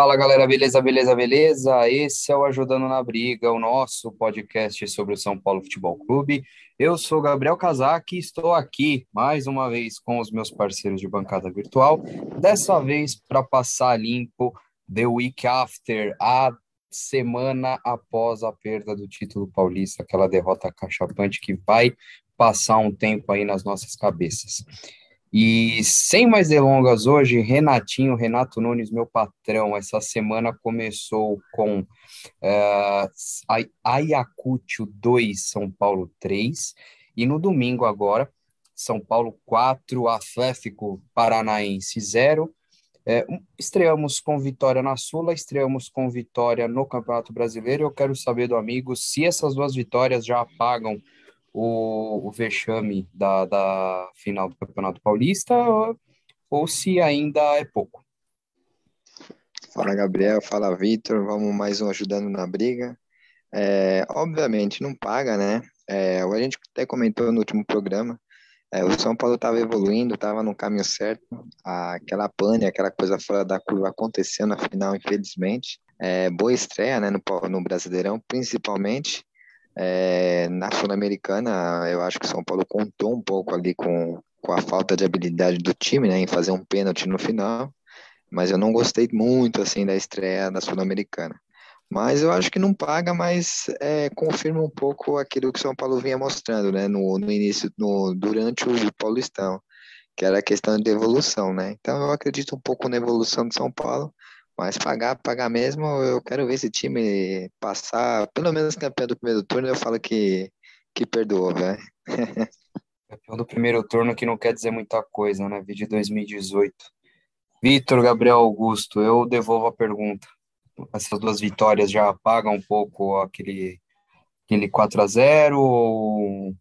Fala galera, beleza, beleza, beleza? Esse é o Ajudando na Briga, o nosso podcast sobre o São Paulo Futebol Clube. Eu sou Gabriel Casac e estou aqui mais uma vez com os meus parceiros de bancada virtual, dessa vez para passar limpo The Week After, a semana após a perda do título paulista, aquela derrota cachapante que vai passar um tempo aí nas nossas cabeças. E sem mais delongas, hoje, Renatinho, Renato Nunes, meu patrão, essa semana começou com uh, Ayacucho 2, São Paulo 3, e no domingo agora, São Paulo 4, Atlético Paranaense 0. É, estreamos com vitória na Sula, estreamos com vitória no Campeonato Brasileiro. Eu quero saber do amigo se essas duas vitórias já apagam o, o vexame da, da final do Campeonato Paulista ou, ou se ainda é pouco. Fala Gabriel, fala Vitor, vamos mais um ajudando na briga. É, obviamente não paga, né? É, a gente até comentou no último programa, é, o São Paulo estava evoluindo, estava no caminho certo, aquela pane, aquela coisa fora da curva aconteceu na final, infelizmente. É, boa estreia né, no, no Brasileirão, principalmente, é, na Sul-Americana, eu acho que São Paulo contou um pouco ali com, com a falta de habilidade do time, né, em fazer um pênalti no final, mas eu não gostei muito, assim, da estreia da Sul-Americana. Mas eu acho que não paga, mas é, confirma um pouco aquilo que São Paulo vinha mostrando, né, no, no início, no, durante o Paulistão, que era a questão de evolução, né. Então eu acredito um pouco na evolução do São Paulo, mas pagar, pagar mesmo, eu quero ver esse time passar, pelo menos campeão do primeiro turno, eu falo que, que perdoou, velho. Campeão do primeiro turno que não quer dizer muita coisa, né? Vídeo 2018. Vitor Gabriel Augusto, eu devolvo a pergunta. Essas duas vitórias já apagam um pouco aquele, aquele 4 a 0 ou,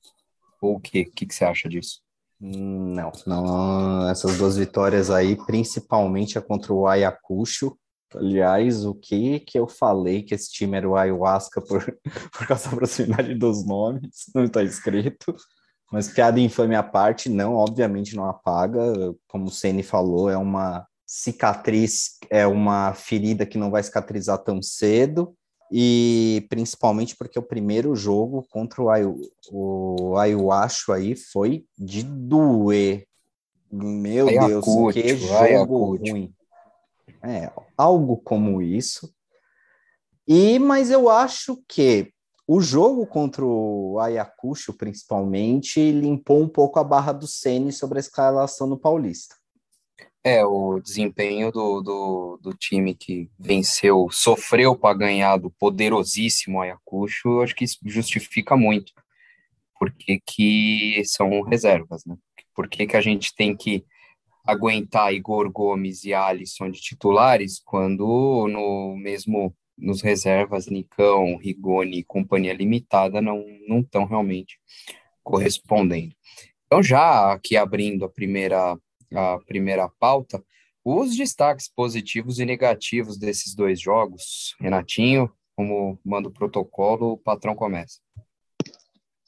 ou o quê? O que, que você acha disso? Não, não, essas duas vitórias aí, principalmente a contra o Ayacucho, Aliás, o que que eu falei que esse time era o Ayahuasca por, por causa da proximidade dos nomes, não está escrito. Mas piada infame à parte, não, obviamente não apaga. Como o Ceni falou, é uma cicatriz, é uma ferida que não vai cicatrizar tão cedo. E principalmente porque o primeiro jogo contra o, Ayu, o Ayahuasca aí foi de doer. Meu Ayacucho, Deus, que jogo Ayacucho. ruim. É, algo como isso. E mas eu acho que o jogo contra o Ayacucho, principalmente, limpou um pouco a barra do Ceni sobre a escalação no Paulista. É, o desempenho do, do, do time que venceu, sofreu para ganhar do poderosíssimo Ayacucho, acho que justifica muito. Porque que são reservas, né? Por que, que a gente tem que aguentar Igor Gomes e Alisson de titulares, quando no mesmo nos reservas Nicão, Rigoni e companhia limitada não não estão realmente correspondendo. Então já aqui abrindo a primeira a primeira pauta, os destaques positivos e negativos desses dois jogos, Renatinho, como manda o protocolo, o patrão começa.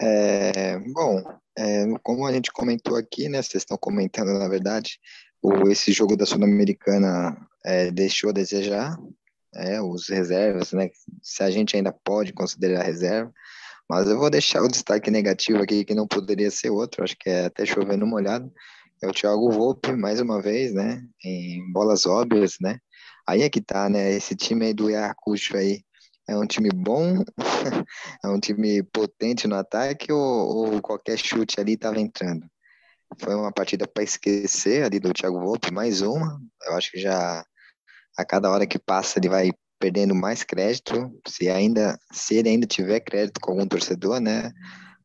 É, bom, é, como a gente comentou aqui, né, vocês estão comentando, na verdade, o, esse jogo da Sul-Americana é, deixou a desejar, é, os reservas, né, se a gente ainda pode considerar reserva, mas eu vou deixar o destaque negativo aqui, que não poderia ser outro, acho que é até chovendo molhado, é o Thiago Volpe, mais uma vez, né, em bolas óbvias, né, aí é que tá, né, esse time aí do Iacucho aí, é um time bom, é um time potente no ataque ou, ou qualquer chute ali estava entrando? Foi uma partida para esquecer ali do Thiago Volpe, mais uma. Eu acho que já a cada hora que passa ele vai perdendo mais crédito, se ainda se ele ainda tiver crédito com algum torcedor, né?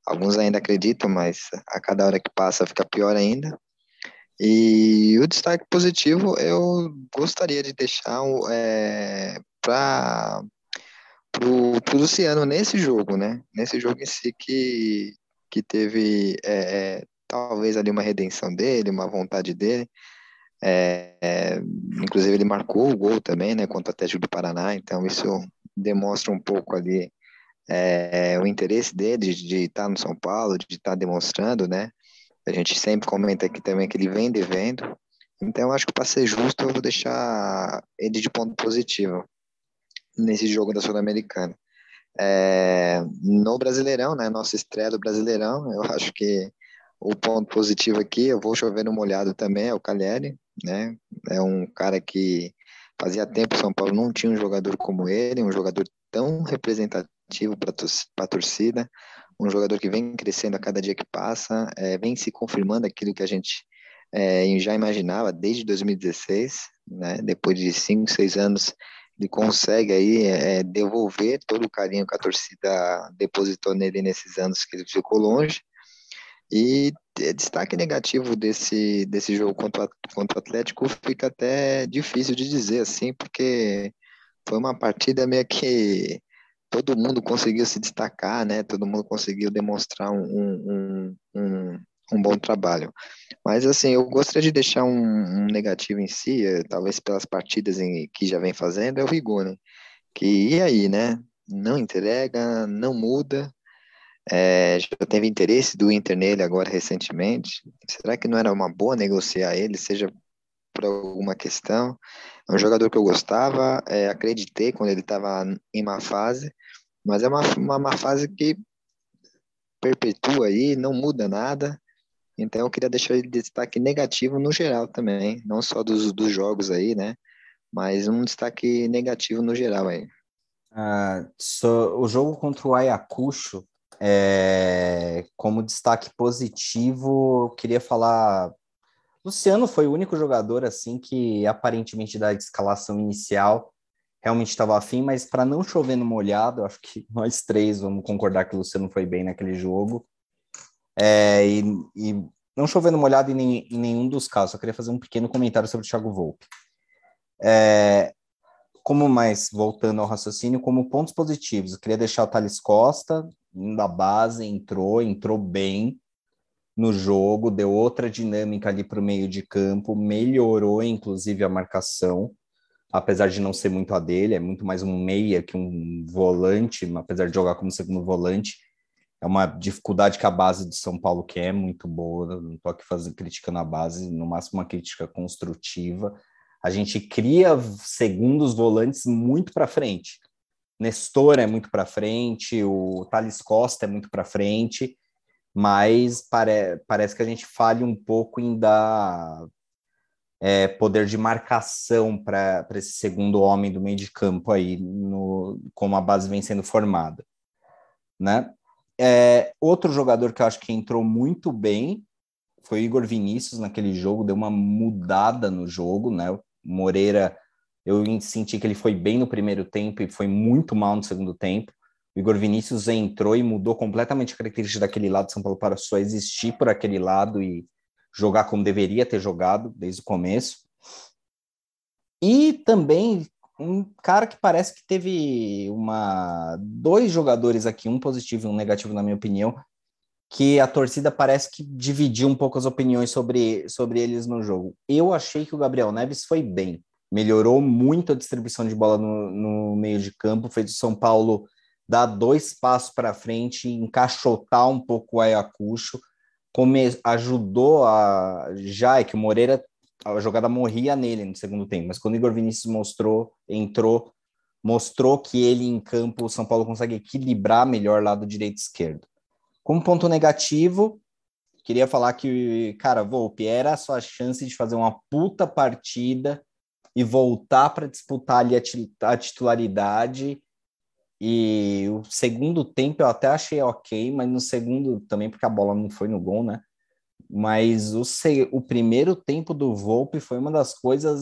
Alguns ainda acreditam, mas a cada hora que passa fica pior ainda. E o destaque positivo eu gostaria de deixar é, para pro, pro Luciano nesse jogo, né? Nesse jogo em si que, que teve é, é, talvez ali uma redenção dele, uma vontade dele. É, é, inclusive ele marcou o gol também, né? Contra o Atlético do Paraná, então isso demonstra um pouco ali é, o interesse dele de, de estar no São Paulo, de estar demonstrando, né? A gente sempre comenta aqui também que ele vem devendo, Então, acho que para ser justo, eu vou deixar ele de ponto positivo nesse jogo da Sul-Americana. É, no Brasileirão, né, nossa estreia do Brasileirão, eu acho que o ponto positivo aqui, eu vou chover no molhado também, é o Cagliari, né, é um cara que fazia tempo que São Paulo não tinha um jogador como ele, um jogador tão representativo para a torcida, um jogador que vem crescendo a cada dia que passa, é, vem se confirmando aquilo que a gente é, já imaginava desde 2016, né, depois de cinco, seis anos ele consegue aí é, devolver todo o carinho que a torcida depositou nele nesses anos que ele ficou longe. E destaque negativo desse, desse jogo contra, contra o Atlético fica até difícil de dizer, assim, porque foi uma partida meio que todo mundo conseguiu se destacar, né? Todo mundo conseguiu demonstrar um, um, um, um bom trabalho. Mas, assim, eu gostaria de deixar um, um negativo em si, eh, talvez pelas partidas em, que já vem fazendo, é o Rigoni, que, e aí, né? Não entrega, não muda, é, já teve interesse do Inter nele agora recentemente. Será que não era uma boa negociar ele, seja por alguma questão? É um jogador que eu gostava, é, acreditei quando ele estava em má fase, mas é uma, uma má fase que perpetua aí, não muda nada. Então eu queria deixar ele destaque negativo no geral também, não só dos, dos jogos aí, né? Mas um destaque negativo no geral aí. Uh, so, o jogo contra o Ayacucho, é, como destaque positivo, eu queria falar. Luciano foi o único jogador assim que aparentemente da escalação inicial realmente estava afim, mas para não chover no molhado, acho que nós três vamos concordar que o Luciano foi bem naquele jogo. É, e, e, não chovendo molhado em, nem, em, nenhum dos casos, eu queria fazer um pequeno comentário sobre o Thiago Volpe. É, como mais, voltando ao raciocínio, como pontos positivos, eu queria deixar o Thales Costa, da base, entrou, entrou bem no jogo, deu outra dinâmica ali para o meio de campo, melhorou inclusive a marcação, apesar de não ser muito a dele, é muito mais um meia que um volante, apesar de jogar como segundo volante, é uma dificuldade que a base de São Paulo quer, muito boa, não estou aqui fazendo crítica na base, no máximo uma crítica construtiva. A gente cria segundos volantes muito para frente. Nestor é muito para frente, o Thales Costa é muito para frente, mas pare, parece que a gente falha um pouco em dar é, poder de marcação para esse segundo homem do meio de campo aí, no, como a base vem sendo formada. Né? É, outro jogador que eu acho que entrou muito bem foi o Igor Vinícius naquele jogo, deu uma mudada no jogo, né? O Moreira, eu senti que ele foi bem no primeiro tempo e foi muito mal no segundo tempo. O Igor Vinícius entrou e mudou completamente a característica daquele lado. São Paulo para só existir por aquele lado e jogar como deveria ter jogado desde o começo. E também um cara que parece que teve uma dois jogadores aqui, um positivo e um negativo na minha opinião, que a torcida parece que dividiu um pouco as opiniões sobre, sobre eles no jogo. Eu achei que o Gabriel Neves foi bem, melhorou muito a distribuição de bola no, no meio de campo, fez o São Paulo dar dois passos para frente, encaixotar um pouco o Ayacucho, come, ajudou a já é que o Moreira a jogada morria nele no segundo tempo, mas quando o Igor Vinícius mostrou, entrou, mostrou que ele em campo, o São Paulo consegue equilibrar melhor lado direito e esquerdo. Como ponto negativo, queria falar que, cara, Volpe, era a sua chance de fazer uma puta partida e voltar para disputar ali a, titularidade. E o segundo tempo eu até achei ok, mas no segundo também, porque a bola não foi no gol, né? Mas o, o primeiro tempo do Volpe foi uma das coisas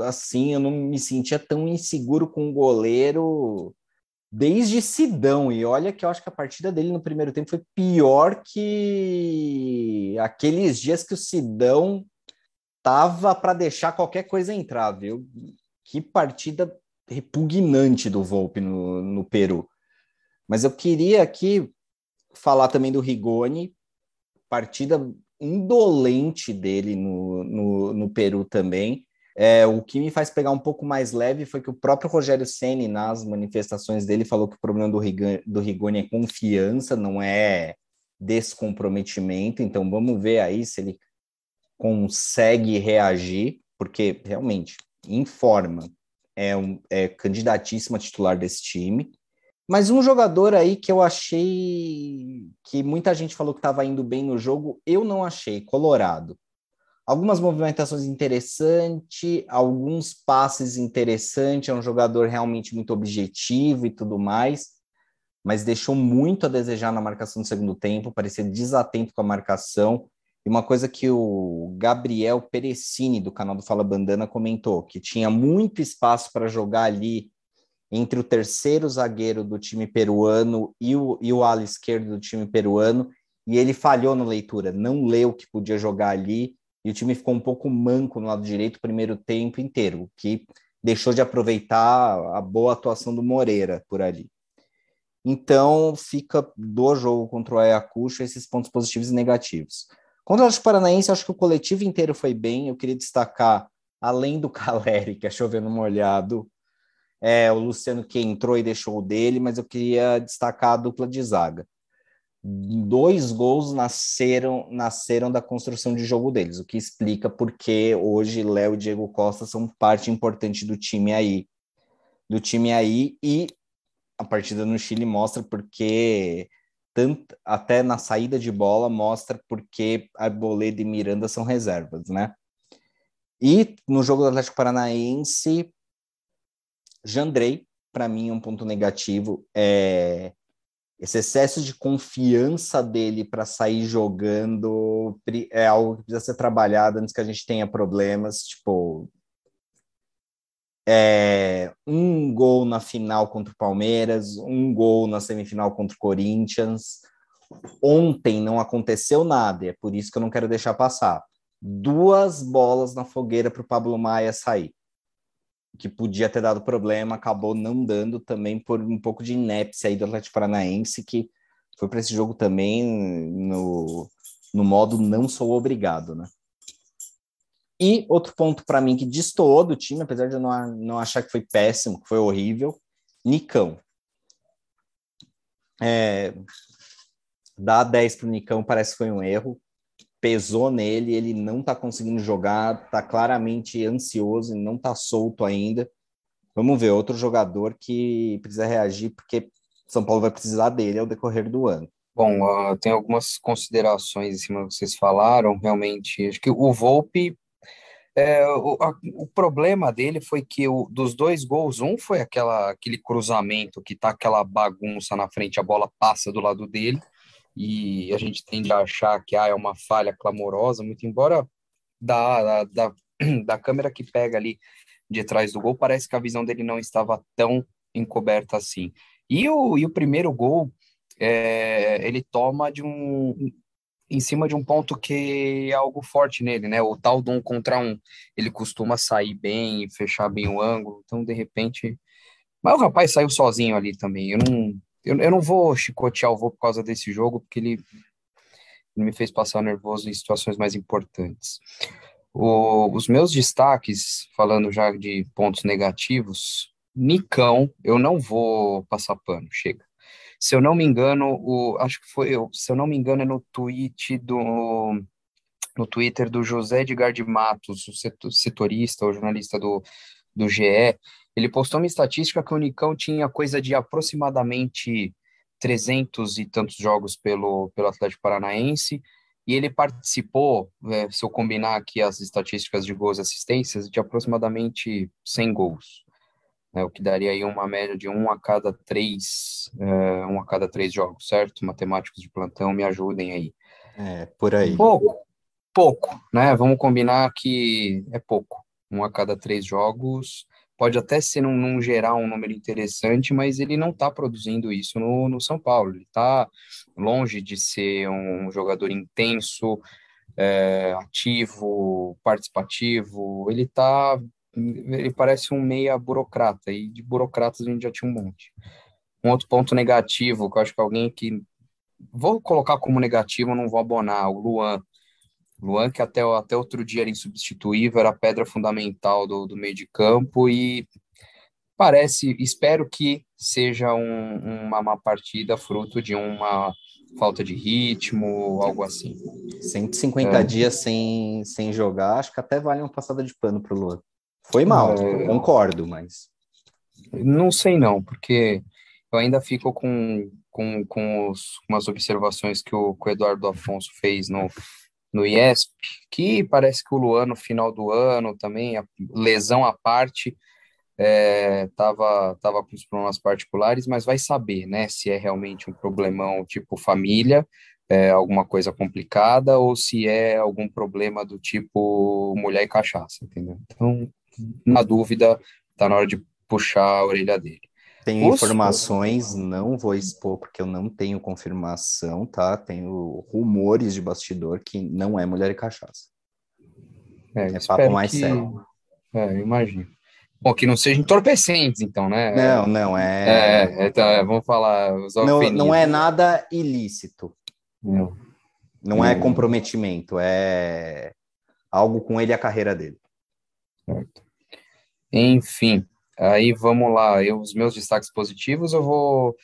assim, eu não me sentia tão inseguro com o goleiro desde Sidão, e olha que eu acho que a partida dele no primeiro tempo foi pior que aqueles dias que o Sidão tava para deixar qualquer coisa entrar, viu? Que partida repugnante do Volpe no, no Peru. Mas eu queria aqui falar também do Rigoni, partida indolente dele no, no, no Peru também. É, o que me faz pegar um pouco mais leve foi que o próprio Rogério Ceni nas manifestações dele falou que o problema do, Rigoni, do Rigoni é confiança, não é descomprometimento. Então vamos ver aí se ele consegue reagir, porque realmente, em forma, é, um, é candidatíssimo a titular desse time. Mas um jogador aí que eu achei que muita gente falou que estava indo bem no jogo, eu não achei, Colorado. Algumas movimentações interessantes, alguns passes interessantes, é um jogador realmente muito objetivo e tudo mais, mas deixou muito a desejar na marcação do segundo tempo, parecia desatento com a marcação. E uma coisa que o Gabriel Perecini, do canal do Fala Bandana, comentou, que tinha muito espaço para jogar ali entre o terceiro zagueiro do time peruano e o, e o ala esquerdo do time peruano, e ele falhou na leitura, não leu que podia jogar ali, e o time ficou um pouco manco no lado direito o primeiro tempo inteiro, o que deixou de aproveitar a boa atuação do Moreira por ali. Então, fica do jogo contra o Ayacucho esses pontos positivos e negativos. Contra o Atlético Paranaense, acho que o coletivo inteiro foi bem. Eu queria destacar, além do Caleri, que é chovendo molhado, é, o Luciano que entrou e deixou o dele, mas eu queria destacar a dupla de zaga. Dois gols nasceram, nasceram da construção de jogo deles, o que explica porque hoje Léo e Diego Costa são parte importante do time aí. Do time aí, e a partida no Chile mostra porque tanto, até na saída de bola mostra porque Arboleda e Miranda são reservas, né? E no jogo do Atlético Paranaense, Jandrei, para mim, é um ponto negativo. É esse excesso de confiança dele para sair jogando é algo que precisa ser trabalhado antes que a gente tenha problemas. Tipo, é, um gol na final contra o Palmeiras, um gol na semifinal contra o Corinthians. Ontem não aconteceu nada, é por isso que eu não quero deixar passar. Duas bolas na fogueira para o Pablo Maia sair, que podia ter dado problema, acabou não dando também por um pouco de inépcia aí do Atlético Paranaense, que foi para esse jogo também no, no modo não sou obrigado, né? E outro ponto para mim que destoou do time, apesar de eu não, não achar que foi péssimo, que foi horrível, Nicão. É, dar 10 para o Nicão parece que foi um erro. Pesou nele, ele não está conseguindo jogar, está claramente ansioso e não está solto ainda. Vamos ver, outro jogador que precisa reagir, porque São Paulo vai precisar dele ao decorrer do ano. Bom, uh, tem algumas considerações em cima que vocês falaram, realmente. Acho que o Volpe é, o, a, o, problema dele foi que o, dos dois gols, um foi aquela, aquele cruzamento que tá aquela bagunça na frente, a bola passa do lado dele, e a gente tende a achar que ah, é uma falha clamorosa, muito embora da, da, da câmera que pega ali de trás do gol, parece que a visão dele não estava tão encoberta assim. E o, e o primeiro gol, é, ele toma de um, em cima de um ponto que é algo forte nele, né? O tal do um contra um. Ele costuma sair bem e fechar bem o ângulo, então de repente. Mas o rapaz saiu sozinho ali também. Eu não, eu, eu não vou chicotear o voo por causa desse jogo, porque ele, ele me fez passar nervoso em situações mais importantes. O, os meus destaques, falando já de pontos negativos, Nicão, eu não vou passar pano, chega. Se eu não me engano, o, acho que foi, se eu não me engano, é no tweet do no Twitter do José Edgar de Matos, o setorista, o jornalista do, do GE, ele postou uma estatística que o Unicão tinha coisa de aproximadamente 300 e tantos jogos pelo, pelo Atlético Paranaense, e ele participou, é, se eu combinar aqui as estatísticas de gols e assistências, de aproximadamente 100 gols né, o que daria aí uma média de um a cada três, é, um a cada três jogos, certo? Matemáticos de plantão, me ajudem aí. É, por aí. Pouco, pouco, né? Vamos combinar que é pouco. Um a cada três jogos, pode até ser num, num geral um número interessante, mas ele não está produzindo isso no, no São Paulo. Ele está longe de ser um jogador intenso, é, ativo, participativo. Ele está ele parece um meia burocrata, e de burocratas a gente já tinha um monte. Um outro ponto negativo, que eu acho que alguém que. Vou colocar como negativo, não vou abonar, o Luan. Luan, que até, até outro dia era insubstituível, era a pedra fundamental do, do meio de campo, e parece, espero que seja um, uma má partida, fruto de uma falta de ritmo, algo assim. 150 é. dias sem, sem jogar, acho que até vale uma passada de pano pro Luan. Foi mal, é... concordo, mas. Não sei não, porque eu ainda fico com, com, com os, umas observações que o, que o Eduardo Afonso fez no, no IESP, que parece que o Luan no final do ano também, lesão à parte, é, tava, com os problemas particulares, mas vai saber, né, se é realmente um problemão tipo família, é, alguma coisa complicada, ou se é algum problema do tipo mulher e cachaça, entendeu? Então, na dúvida, tá na hora de puxar a orelha dele. Tenho informações, não vou expor porque eu não tenho confirmação, tá? Tenho rumores de bastidor que não é mulher e cachaça. É, é papo mais que... sério. É, eu imagino. Bom, que não seja entorpecentes, então, né? Não, não, é. É, então, é, vamos falar. Não, não é nada ilícito. Não. Não é comprometimento, é algo com ele e a carreira dele. Certo. Enfim, aí vamos lá. Eu, os meus destaques positivos, eu vou.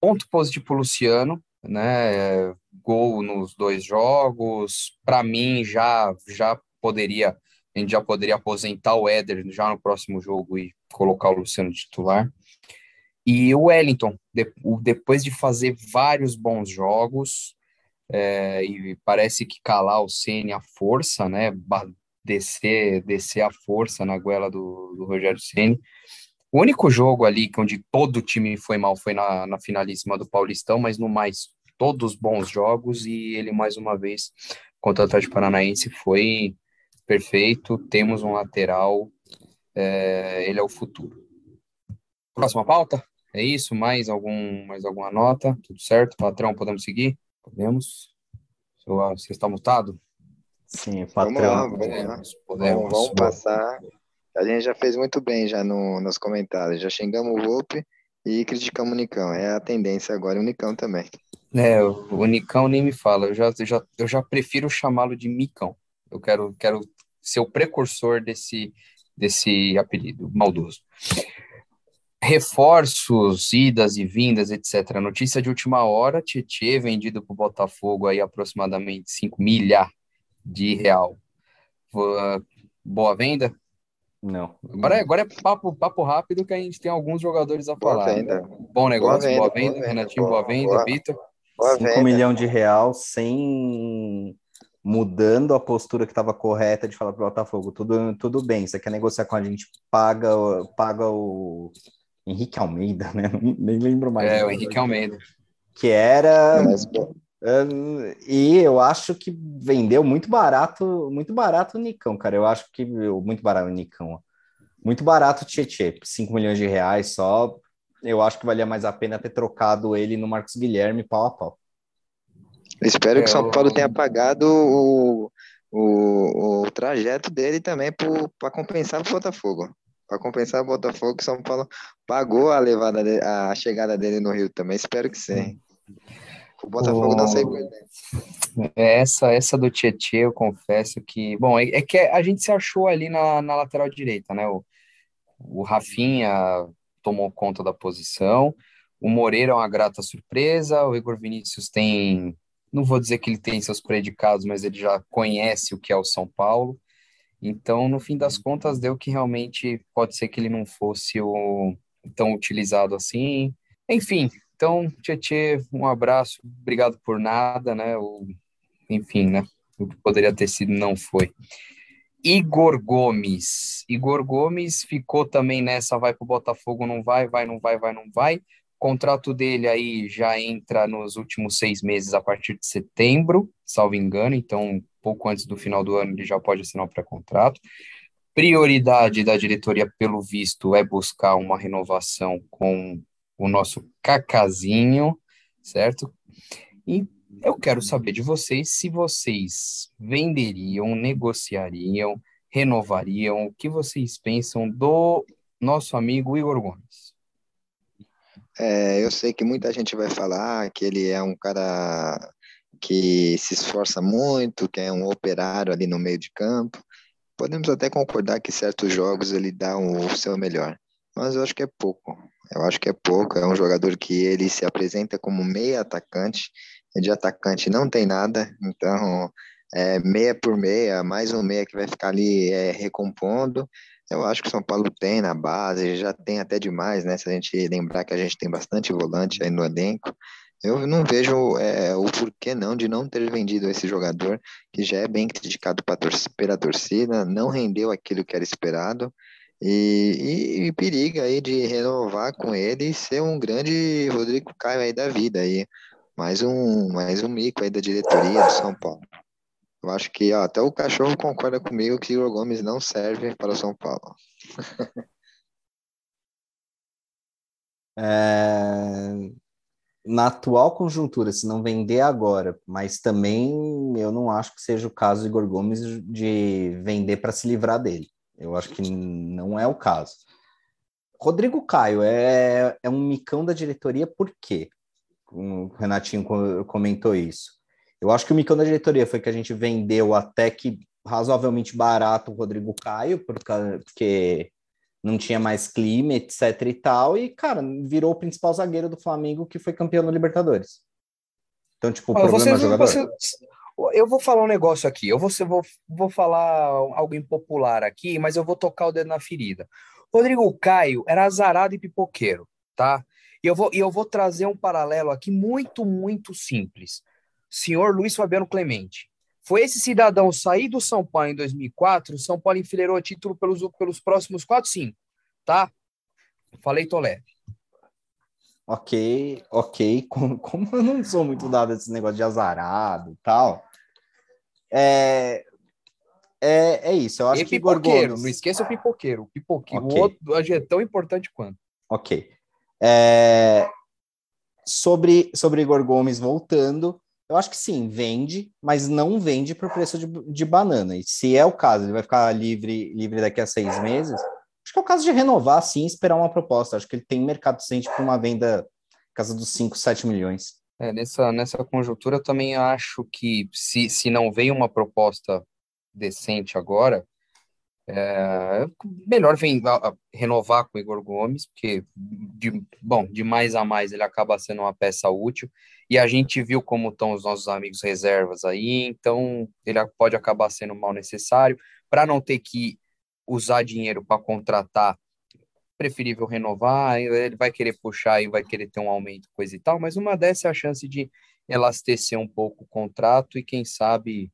Ponto positivo para Luciano, né? Gol nos dois jogos. Para mim, já, já poderia a gente já poderia aposentar o Éder já no próximo jogo e colocar o Luciano titular. E o Wellington, de, depois de fazer vários bons jogos, é, e parece que calar o Ceni a força, né? Descer, descer a força na goela do, do Rogério Ceni. O único jogo ali onde todo o time foi mal foi na, na finalíssima do Paulistão, mas no mais, todos bons jogos, e ele mais uma vez contra o Atlético Paranaense foi perfeito, temos um lateral, é, ele é o futuro. Próxima pauta? É isso? Mais algum, mais alguma nota? Tudo certo? Patrão, podemos seguir? Podemos? Você está mutado? Sim, patrão. Vamos lá, vamos, lá. podemos. Vamos, vamos passar. A gente já fez muito bem já no, nos comentários. Já xingamos o Volpe e criticamos o Nicão. É a tendência agora, o Nicão também. É, o Nicão nem me fala. Eu já, eu já, eu já prefiro chamá-lo de Micão. Eu quero, quero ser o precursor desse, desse apelido maldoso. Reforços, idas e vindas, etc. Notícia de última hora: Tietê vendido para o Botafogo aí aproximadamente 5 milha de real. Boa venda? Não. Agora, é, agora é papo, papo rápido que a gente tem alguns jogadores a boa falar. Venda. Bom negócio, boa venda, boa venda, boa venda Renatinho, boa, boa venda, Vitor. 5 milhões de real sem mudando a postura que estava correta de falar para o Botafogo, tudo, tudo bem, você quer negociar com a gente, paga, paga o Henrique Almeida, né? Nem lembro mais. É, o Henrique Almeida. Que era... e eu acho que vendeu muito barato, muito barato o Nicão, cara. Eu acho que muito barato o Nicão. Muito barato o Tietê, 5 milhões de reais só. Eu acho que valia mais a pena ter trocado ele no Marcos Guilherme pau a pau. Espero é, que o São Paulo tenha pagado o, o, o trajeto dele também para compensar o Botafogo. Para compensar o Botafogo, que o São Paulo pagou a levada de, a chegada dele no Rio também. Espero que sim. O Botafogo o... não sei Essa, essa do Tietchan, eu confesso que. Bom, é, é, que a gente se achou ali na, na lateral direita, né? O, o Rafinha tomou conta da posição. O Moreira é uma grata surpresa. O Igor Vinícius tem não vou dizer que ele tem seus predicados, mas ele já conhece o que é o São Paulo. Então, no fim das contas, deu que realmente pode ser que ele não fosse o tão utilizado assim. Enfim, então, Tietê, um abraço, obrigado por nada, né? O, enfim, né? O que poderia ter sido não foi. Igor Gomes. Igor Gomes ficou também nessa, vai para o Botafogo, não vai, vai, não vai, vai, não vai contrato dele aí já entra nos últimos seis meses a partir de setembro, salvo engano, então pouco antes do final do ano ele já pode assinar o pré-contrato. Prioridade da diretoria, pelo visto, é buscar uma renovação com o nosso Cacazinho, certo? E eu quero saber de vocês se vocês venderiam, negociariam, renovariam, o que vocês pensam do nosso amigo Igor Gomes. É, eu sei que muita gente vai falar que ele é um cara que se esforça muito, que é um operário ali no meio de campo. Podemos até concordar que certos jogos ele dá o seu melhor. mas eu acho que é pouco. Eu acho que é pouco. É um jogador que ele se apresenta como meia atacante, de atacante não tem nada, então é meia por meia, mais um meia que vai ficar ali é, recompondo. Eu acho que o São Paulo tem na base, já tem até demais, né? Se a gente lembrar que a gente tem bastante volante aí no elenco. Eu não vejo é, o porquê não de não ter vendido esse jogador, que já é bem criticado pela torcida, não rendeu aquilo que era esperado, e, e, e, periga aí de renovar com ele e ser um grande Rodrigo Caio aí da vida aí. Mais um, mais um mico aí da diretoria do São Paulo. Eu acho que ó, até o cachorro concorda comigo que o Gomes não serve para o São Paulo. é... Na atual conjuntura, se não vender agora, mas também eu não acho que seja o caso do Igor Gomes de vender para se livrar dele. Eu acho que não é o caso. Rodrigo Caio é, é um micão da diretoria, por quê? O Renatinho comentou isso. Eu acho que o micão da diretoria foi que a gente vendeu até que razoavelmente barato o Rodrigo Caio, porque não tinha mais clima, etc e tal, e, cara, virou o principal zagueiro do Flamengo que foi campeão no Libertadores. Então, tipo, o problema vocês, é jogador. Eu vou falar um negócio aqui, eu vou, vou, vou falar algo impopular aqui, mas eu vou tocar o dedo na ferida. Rodrigo Caio era azarado e pipoqueiro, tá? E eu vou, e eu vou trazer um paralelo aqui muito, muito simples. Senhor Luiz Fabiano Clemente. Foi esse cidadão sair do São Paulo em 2004, o São Paulo enfileirou título pelos, pelos próximos 4, 5, tá? Falei, tô leve. Ok, ok. Como, como eu não sou muito dado a esse negócio de azarado e tal, é, é, é isso. Eu acho e que pipoqueiro, Gomes... não esqueça o pipoqueiro. O pipoqueiro, okay. o outro é tão importante quanto. Ok. É, sobre, sobre Igor Gomes voltando, eu acho que sim, vende, mas não vende por preço de, de banana. E se é o caso, ele vai ficar livre, livre daqui a seis meses. Acho que é o caso de renovar, sim, esperar uma proposta. Acho que ele tem mercado decente para uma venda casa dos 5, 7 milhões. É, nessa, nessa conjuntura, eu também acho que se, se não veio uma proposta decente agora, é, melhor vem renovar com o Igor Gomes, porque de, bom, de mais a mais ele acaba sendo uma peça útil, e a gente viu como estão os nossos amigos reservas aí, então ele pode acabar sendo mal necessário, para não ter que usar dinheiro para contratar preferível renovar, ele vai querer puxar e vai querer ter um aumento, coisa e tal, mas uma dessa é a chance de elastecer um pouco o contrato e quem sabe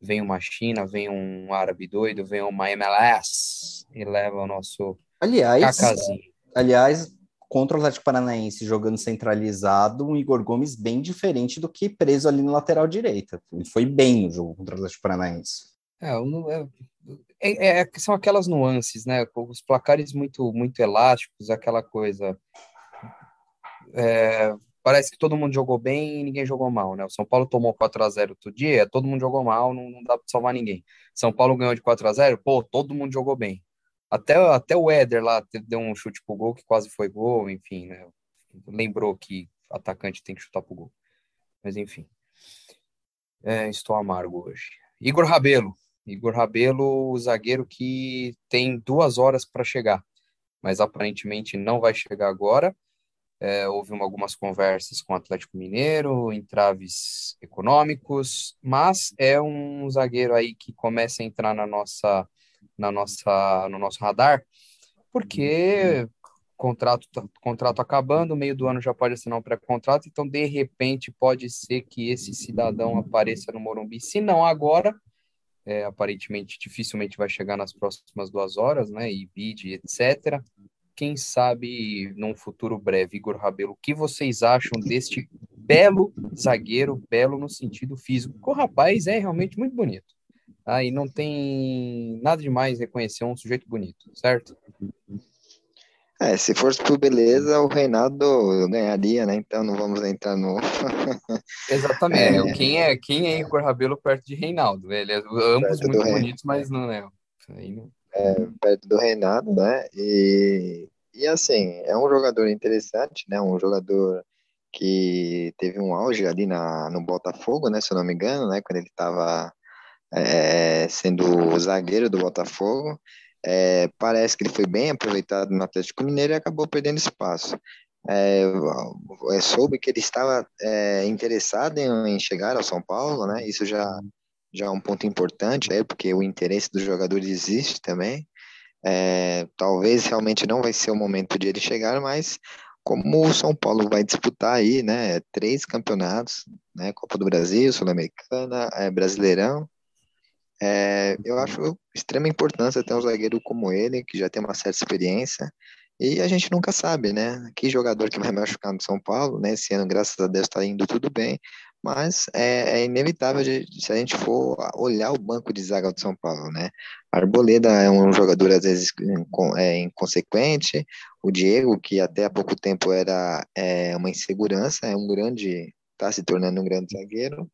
vem uma China, vem um árabe doido, vem uma MLS e leva o nosso aliás, cacazinho. Aliás, contra o Atlético Paranaense jogando centralizado, um Igor Gomes bem diferente do que preso ali no lateral direita. Ele foi bem no jogo contra o Atlético Paranaense. É, é, é, é, são aquelas nuances, né? Os placares muito, muito elásticos, aquela coisa. É, parece que todo mundo jogou bem e ninguém jogou mal, né? O São Paulo tomou 4 a 0 outro dia, todo mundo jogou mal, não, não dá para salvar ninguém. São Paulo ganhou de 4 a 0 pô, todo mundo jogou bem. Até, até o Éder lá deu um chute pro gol que quase foi gol, enfim, né? Lembrou que atacante tem que chutar pro gol. Mas enfim. É, estou amargo hoje. Igor Rabelo, Igor Rabelo, o zagueiro que tem duas horas para chegar, mas aparentemente não vai chegar agora. É, houve uma, algumas conversas com o Atlético Mineiro, entraves econômicos, mas é um zagueiro aí que começa a entrar na nossa, na nossa, no nosso radar, porque contrato tá, contrato acabando, meio do ano já pode assinar um pré-contrato, então de repente pode ser que esse cidadão apareça no Morumbi, se não agora, é, aparentemente dificilmente vai chegar nas próximas duas horas, né? E bid, etc. Quem sabe num futuro breve, Igor Rabelo, o que vocês acham deste belo zagueiro, belo no sentido físico? o rapaz é realmente muito bonito. Aí tá? não tem nada demais reconhecer um sujeito bonito, certo? É, se fosse por beleza, o Reinaldo ganharia, né? Então não vamos entrar no. Exatamente. É. Quem, é, quem é Igor Rabelo perto de Reinaldo? Ele é ambos muito bonitos, mas não é. é. Perto do Reinaldo, né? E, e assim, é um jogador interessante, né? Um jogador que teve um auge ali na, no Botafogo, né? Se eu não me engano, né? Quando ele estava é, sendo zagueiro do Botafogo. É, parece que ele foi bem aproveitado no Atlético Mineiro e acabou perdendo espaço. É, é, soube que ele estava é, interessado em, em, chegar ao São Paulo, né? Isso já, já é um ponto importante, é, porque o interesse dos jogadores existe também. É, talvez realmente não vai ser o momento de ele chegar, mas como o São Paulo vai disputar aí, né, três campeonatos, né, Copa do Brasil, Sul-Americana, é, Brasileirão, é, eu acho extrema importância ter um zagueiro como ele, que já tem uma certa experiência, e a gente nunca sabe, né? Que jogador que vai machucar no São Paulo, né? Esse ano, graças a Deus, está indo tudo bem, mas é, é inevitável de, se a gente for olhar o banco de zaga do São Paulo, né? Arboleda é um jogador às vezes é inconsequente, o Diego, que até há pouco tempo era é, uma insegurança, é um grande, está se tornando um grande zagueiro,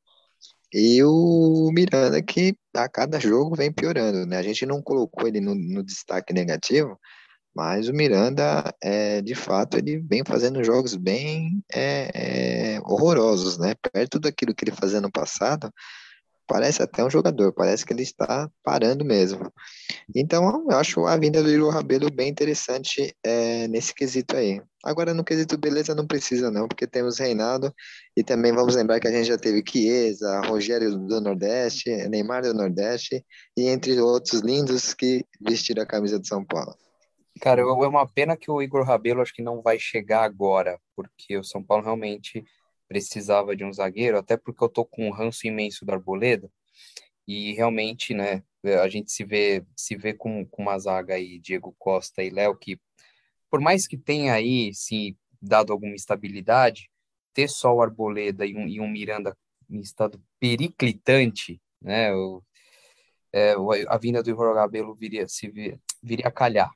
e o Miranda, que a cada jogo vem piorando, né? A gente não colocou ele no, no destaque negativo, mas o Miranda, é, de fato, ele vem fazendo jogos bem é, é, horrorosos, né? Perto daquilo que ele fazia no passado, parece até um jogador, parece que ele está parando mesmo. Então, eu acho a vinda do Igor Rabelo bem interessante é, nesse quesito aí. Agora, no quesito beleza, não precisa não, porque temos Reinaldo e também vamos lembrar que a gente já teve Chiesa, Rogério do Nordeste, Neymar do Nordeste e entre outros lindos que vestiram a camisa de São Paulo. Cara, é uma pena que o Igor Rabelo acho que não vai chegar agora, porque o São Paulo realmente precisava de um zagueiro, até porque eu tô com um ranço imenso do Arboleda, e realmente, né, a gente se vê se vê com, com uma zaga aí, Diego Costa e Léo, que por mais que tenha aí, sim, dado alguma estabilidade, ter só o Arboleda e um, e um Miranda em estado periclitante, né, o, é, a vinda do Igor Rabelo viria, se vir, viria a calhar,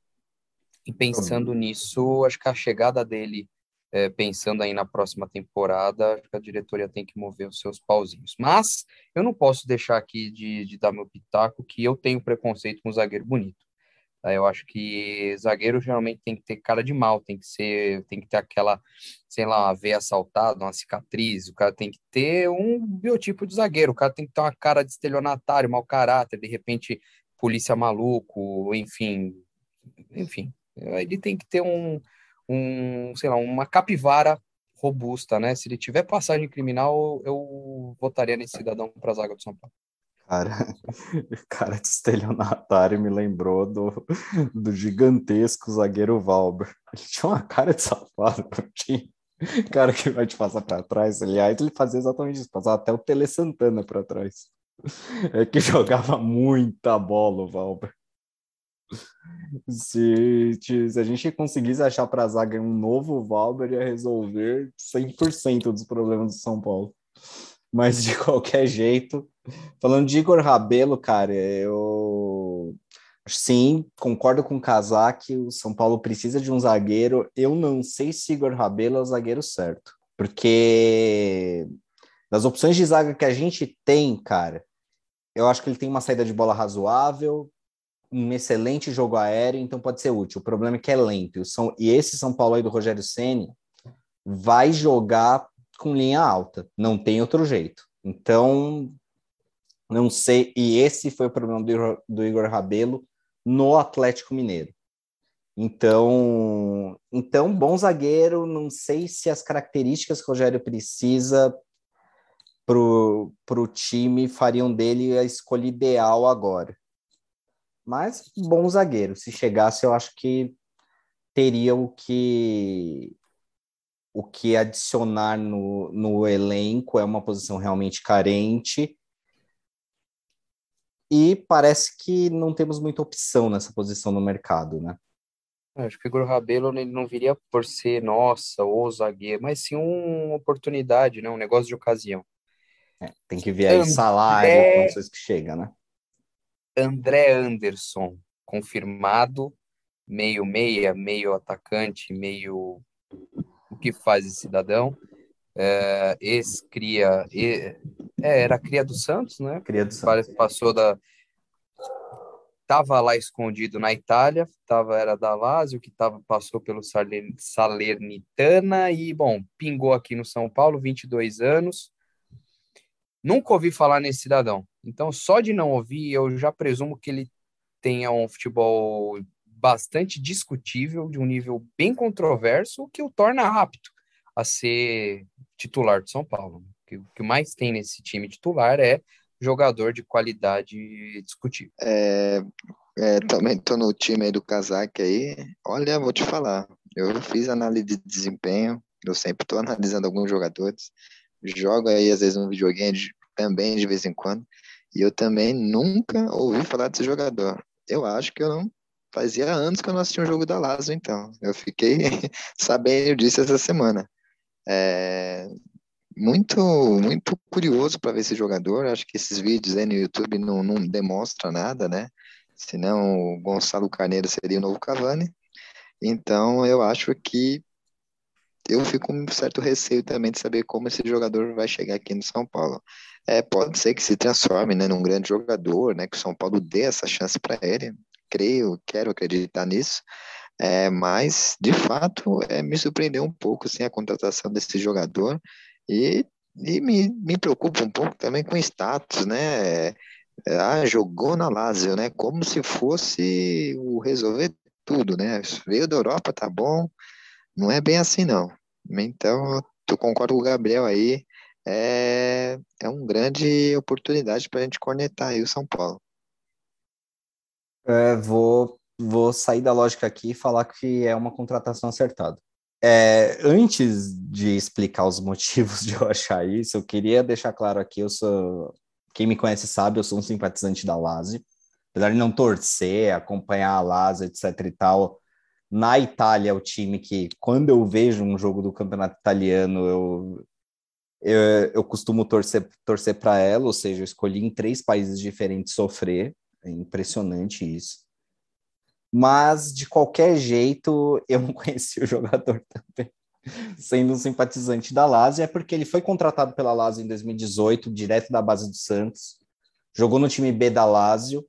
e pensando nisso, acho que a chegada dele, é, pensando aí na próxima temporada, acho que a diretoria tem que mover os seus pauzinhos. Mas eu não posso deixar aqui de, de dar meu pitaco que eu tenho preconceito com zagueiro bonito. Tá? Eu acho que zagueiro geralmente tem que ter cara de mal, tem que ser, tem que ter aquela, sei lá, uma veia assaltada, uma cicatriz, o cara tem que ter um biotipo de zagueiro, o cara tem que ter uma cara de estelionatário, mau caráter, de repente polícia maluco, enfim, enfim, ele tem que ter um, um, sei lá, uma capivara robusta, né? Se ele tiver passagem criminal, eu votaria nesse cidadão para a zaga do São Paulo. Cara, cara de estelionatário me lembrou do, do gigantesco zagueiro Valber. Ele tinha uma cara de safado, tinha. Cara que vai te passar para trás, aliás, ele fazia exatamente isso, passava até o Tele Santana para trás. É que jogava muita bola o Valber. Se, se a gente conseguisse achar para a zaga um novo Valber, ia resolver 100% dos problemas do São Paulo. Mas de qualquer jeito, falando de Igor Rabelo, cara, eu sim, concordo com o Casac, o São Paulo precisa de um zagueiro. Eu não sei se Igor Rabelo é o zagueiro certo, porque das opções de zaga que a gente tem, cara, eu acho que ele tem uma saída de bola razoável, um excelente jogo aéreo, então pode ser útil. O problema é que é lento. São, e esse São Paulo aí do Rogério Ceni vai jogar com linha alta, não tem outro jeito. Então, não sei. E esse foi o problema do do Igor Rabelo no Atlético Mineiro. Então, então, bom zagueiro, não sei se as características que o Rogério precisa para o time fariam dele a escolha ideal agora. Mas bom zagueiro. Se chegasse, eu acho que teria o que o que adicionar no, no elenco. É uma posição realmente carente. E parece que não temos muita opção nessa posição no mercado, né? Acho que o Rabelo ele não viria por ser nossa ou zagueiro, mas sim uma oportunidade, né? um negócio de ocasião. É, tem que ver aí André... salário, condições que chega, né? André Anderson, confirmado, meio meia, meio atacante, meio o que faz esse cidadão. É, ex-cria, é, era cria do Santos, né? Cria do Santos. Passou da tava lá escondido na Itália, tava era da Lazio, que tava passou pelo Salernitana e bom, pingou aqui no São Paulo, 22 anos. Nunca ouvi falar nesse cidadão. Então, só de não ouvir, eu já presumo que ele tenha um futebol bastante discutível, de um nível bem controverso, o que o torna apto a ser titular de São Paulo. O que mais tem nesse time titular é jogador de qualidade discutível. É, é, também tô no time aí do Kazak aí. Olha, vou te falar, eu fiz análise de desempenho, eu sempre estou analisando alguns jogadores, jogo aí às vezes um videogame também de vez em quando, e eu também nunca ouvi falar desse jogador. Eu acho que eu não fazia anos que eu não assistia um jogo da Lazio, então. Eu fiquei sabendo disso essa semana. É, muito, muito curioso para ver esse jogador. Acho que esses vídeos aí no YouTube não, não demonstram nada, né? Senão o Gonçalo Carneiro seria o novo Cavani. Então eu acho que eu fico com um certo receio também de saber como esse jogador vai chegar aqui no São Paulo. É, pode ser que se transforme né, num grande jogador, né, que o São Paulo dê essa chance para ele. Creio, quero acreditar nisso. É, mas, de fato, é, me surpreendeu um pouco assim, a contratação desse jogador e, e me, me preocupa um pouco também com status, né? É, ah, jogou na Lazio, né? Como se fosse o resolver tudo, né? Veio da Europa, tá bom. Não é bem assim, não. Então, eu concordo com o Gabriel aí. É, é uma grande oportunidade para a gente cornetar aí o São Paulo. É, vou, vou sair da lógica aqui e falar que é uma contratação acertada. É, antes de explicar os motivos de eu achar isso, eu queria deixar claro aqui, eu sou, quem me conhece sabe, eu sou um simpatizante da Lazio, apesar de não torcer, acompanhar a Lazio, etc e tal, na Itália é o time que, quando eu vejo um jogo do campeonato italiano, eu, eu, eu costumo torcer, torcer para ela, ou seja, eu escolhi em três países diferentes sofrer, é impressionante isso. Mas, de qualquer jeito, eu não conheci o jogador também. Sendo um simpatizante da Lazio, é porque ele foi contratado pela Lazio em 2018, direto da base do Santos. Jogou no time B da Lazio,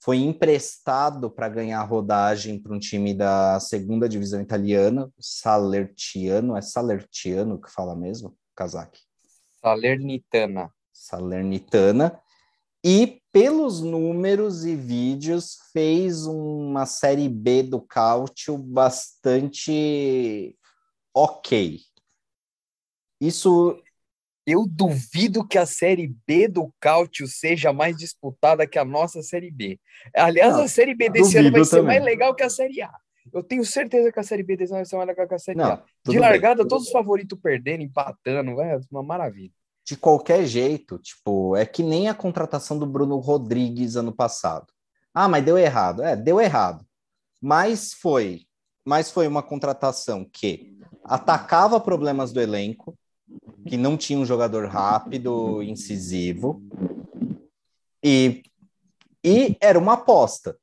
foi emprestado para ganhar rodagem para um time da segunda divisão italiana, Salertiano, é Salertiano que fala mesmo, Kazak? Salernitana. Salernitana. E pelos números e vídeos fez uma série B do Cálcio bastante ok. Isso eu duvido que a Série B do Cálcio seja mais disputada que a nossa Série B. Aliás, não, a Série B desse ano vai ser mais legal que a Série A. Eu tenho certeza que a Série B desse ano vai ser mais legal que a Série não, A. De largada, bem. todos os favoritos perdendo, empatando, é uma maravilha. De qualquer jeito, tipo, é que nem a contratação do Bruno Rodrigues ano passado. Ah, mas deu errado. É, deu errado. Mas foi, mas foi uma contratação que atacava problemas do elenco, que não tinha um jogador rápido, incisivo, e, e era uma aposta.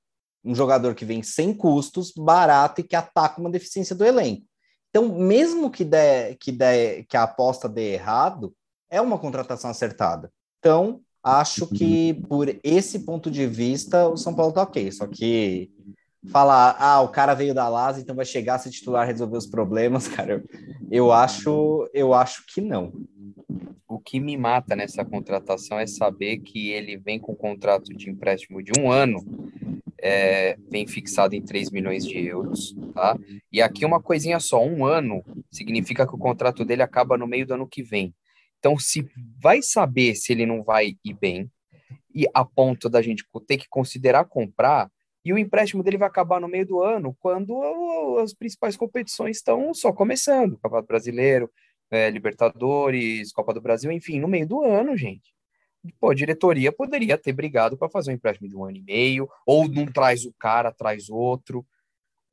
Um jogador que vem sem custos, barato e que ataca uma deficiência do elenco. Então, mesmo que, der, que, der, que a aposta dê errado, é uma contratação acertada. Então, acho que por esse ponto de vista, o São Paulo tá ok. Só que falar, ah, o cara veio da Lazio, então vai chegar, se titular, resolver os problemas, cara, eu acho, eu acho que não. O que me mata nessa contratação é saber que ele vem com um contrato de empréstimo de um ano, é, vem fixado em 3 milhões de euros, tá? E aqui uma coisinha só, um ano significa que o contrato dele acaba no meio do ano que vem. Então, se vai saber se ele não vai ir bem, e a ponto da gente ter que considerar comprar, e o empréstimo dele vai acabar no meio do ano, quando as principais competições estão só começando. Campeonato Brasileiro, é, Libertadores, Copa do Brasil, enfim, no meio do ano, gente. Pô, a diretoria poderia ter brigado para fazer um empréstimo de um ano e meio, ou não traz o cara, traz outro.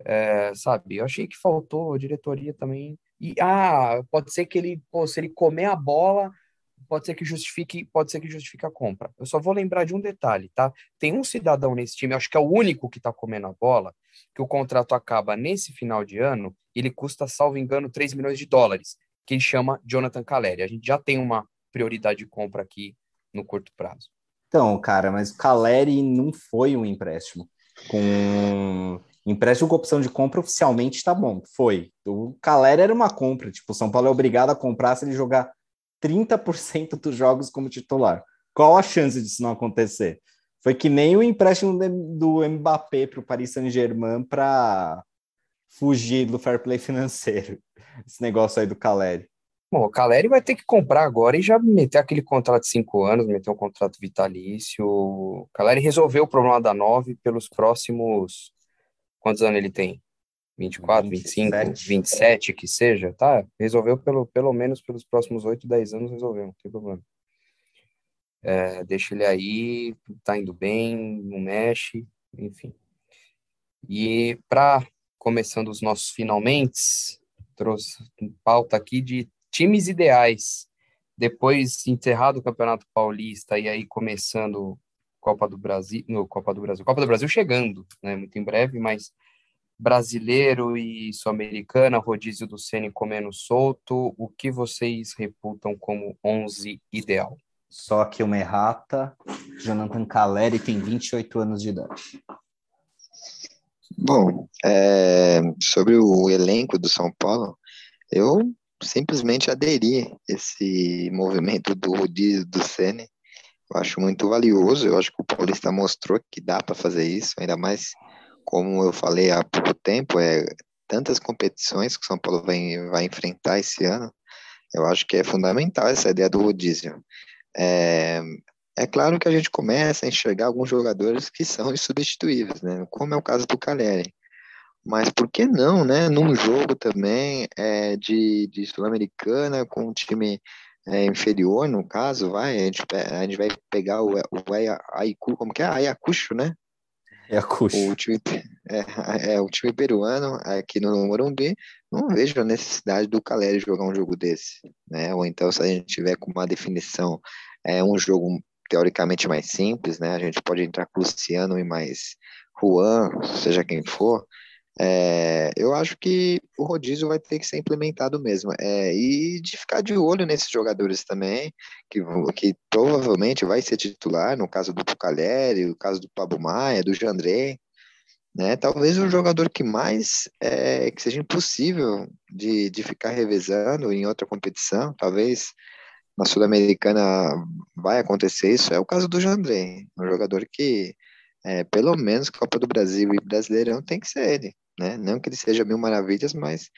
É, sabe, eu achei que faltou a diretoria também. E, ah, pode ser que ele, pô, se ele comer a bola, pode ser que justifique, pode ser que justifique a compra. Eu só vou lembrar de um detalhe, tá? Tem um cidadão nesse time, acho que é o único que tá comendo a bola, que o contrato acaba nesse final de ano, ele custa, salvo engano, 3 milhões de dólares, que ele chama Jonathan Caleri. A gente já tem uma prioridade de compra aqui no curto prazo. Então, cara, mas o Caleri não foi um empréstimo. Com empréstimo com opção de compra oficialmente tá bom, foi. O Caleri era uma compra, tipo, o São Paulo é obrigado a comprar se ele jogar 30% dos jogos como titular. Qual a chance disso não acontecer? Foi que nem o empréstimo do Mbappé para o Paris Saint-Germain para fugir do fair play financeiro. Esse negócio aí do Caleri. Bom, o Caleri vai ter que comprar agora e já meter aquele contrato de cinco anos, meter um contrato vitalício. O Caleri resolveu o problema da nove pelos próximos. Quantos anos ele tem? 24, 27. 25, 27, que seja, tá? Resolveu pelo, pelo menos pelos próximos 8, 10 anos, resolveu, não tem problema. É, deixa ele aí, tá indo bem, não mexe, enfim. E para começando os nossos finalmente, trouxe pauta aqui de times ideais. Depois encerrado o Campeonato Paulista e aí começando Copa do Brasil, no Copa do Brasil, Copa do Brasil chegando, né, muito em breve, mas brasileiro e sul-americana, rodízio do Ceni comendo solto, o que vocês reputam como 11 ideal? Só que uma errata, Jonathan Caleri tem 28 anos de idade. Bom, é, sobre o elenco do São Paulo, eu simplesmente aderi esse movimento do rodízio do Ceni. Eu acho muito valioso, eu acho que o Paulista mostrou que dá para fazer isso, ainda mais como eu falei há pouco tempo, é tantas competições que o São Paulo vai, vai enfrentar esse ano. Eu acho que é fundamental essa ideia do rodízio. É, é claro que a gente começa a enxergar alguns jogadores que são insubstituíveis, né? Como é o caso do Caleri. Mas por que não, né? Num jogo também é, de, de Sul-Americana com um time é, inferior, no caso, vai, a gente, a gente vai pegar o, o Aiku, como que é? Ayacucho, né? Ayacucho. O time, é, é, o time peruano aqui no Morumbi, não vejo a necessidade do Caleri jogar um jogo desse, né? Ou então, se a gente tiver com uma definição, é um jogo teoricamente mais simples, né? A gente pode entrar com Luciano e mais Juan, seja quem for. É, eu acho que o rodízio vai ter que ser implementado mesmo. É, e de ficar de olho nesses jogadores também, que, que provavelmente vai ser titular, no caso do Pucaleri, no caso do Pablo Maia, do Jandré, né? Talvez o jogador que mais é, que seja impossível de, de ficar revezando em outra competição, talvez na Sul-Americana vai acontecer isso, é o caso do Jandré, um jogador que é, pelo menos Copa do Brasil e Brasileirão tem que ser ele, né? Não que ele seja mil maravilhas, mas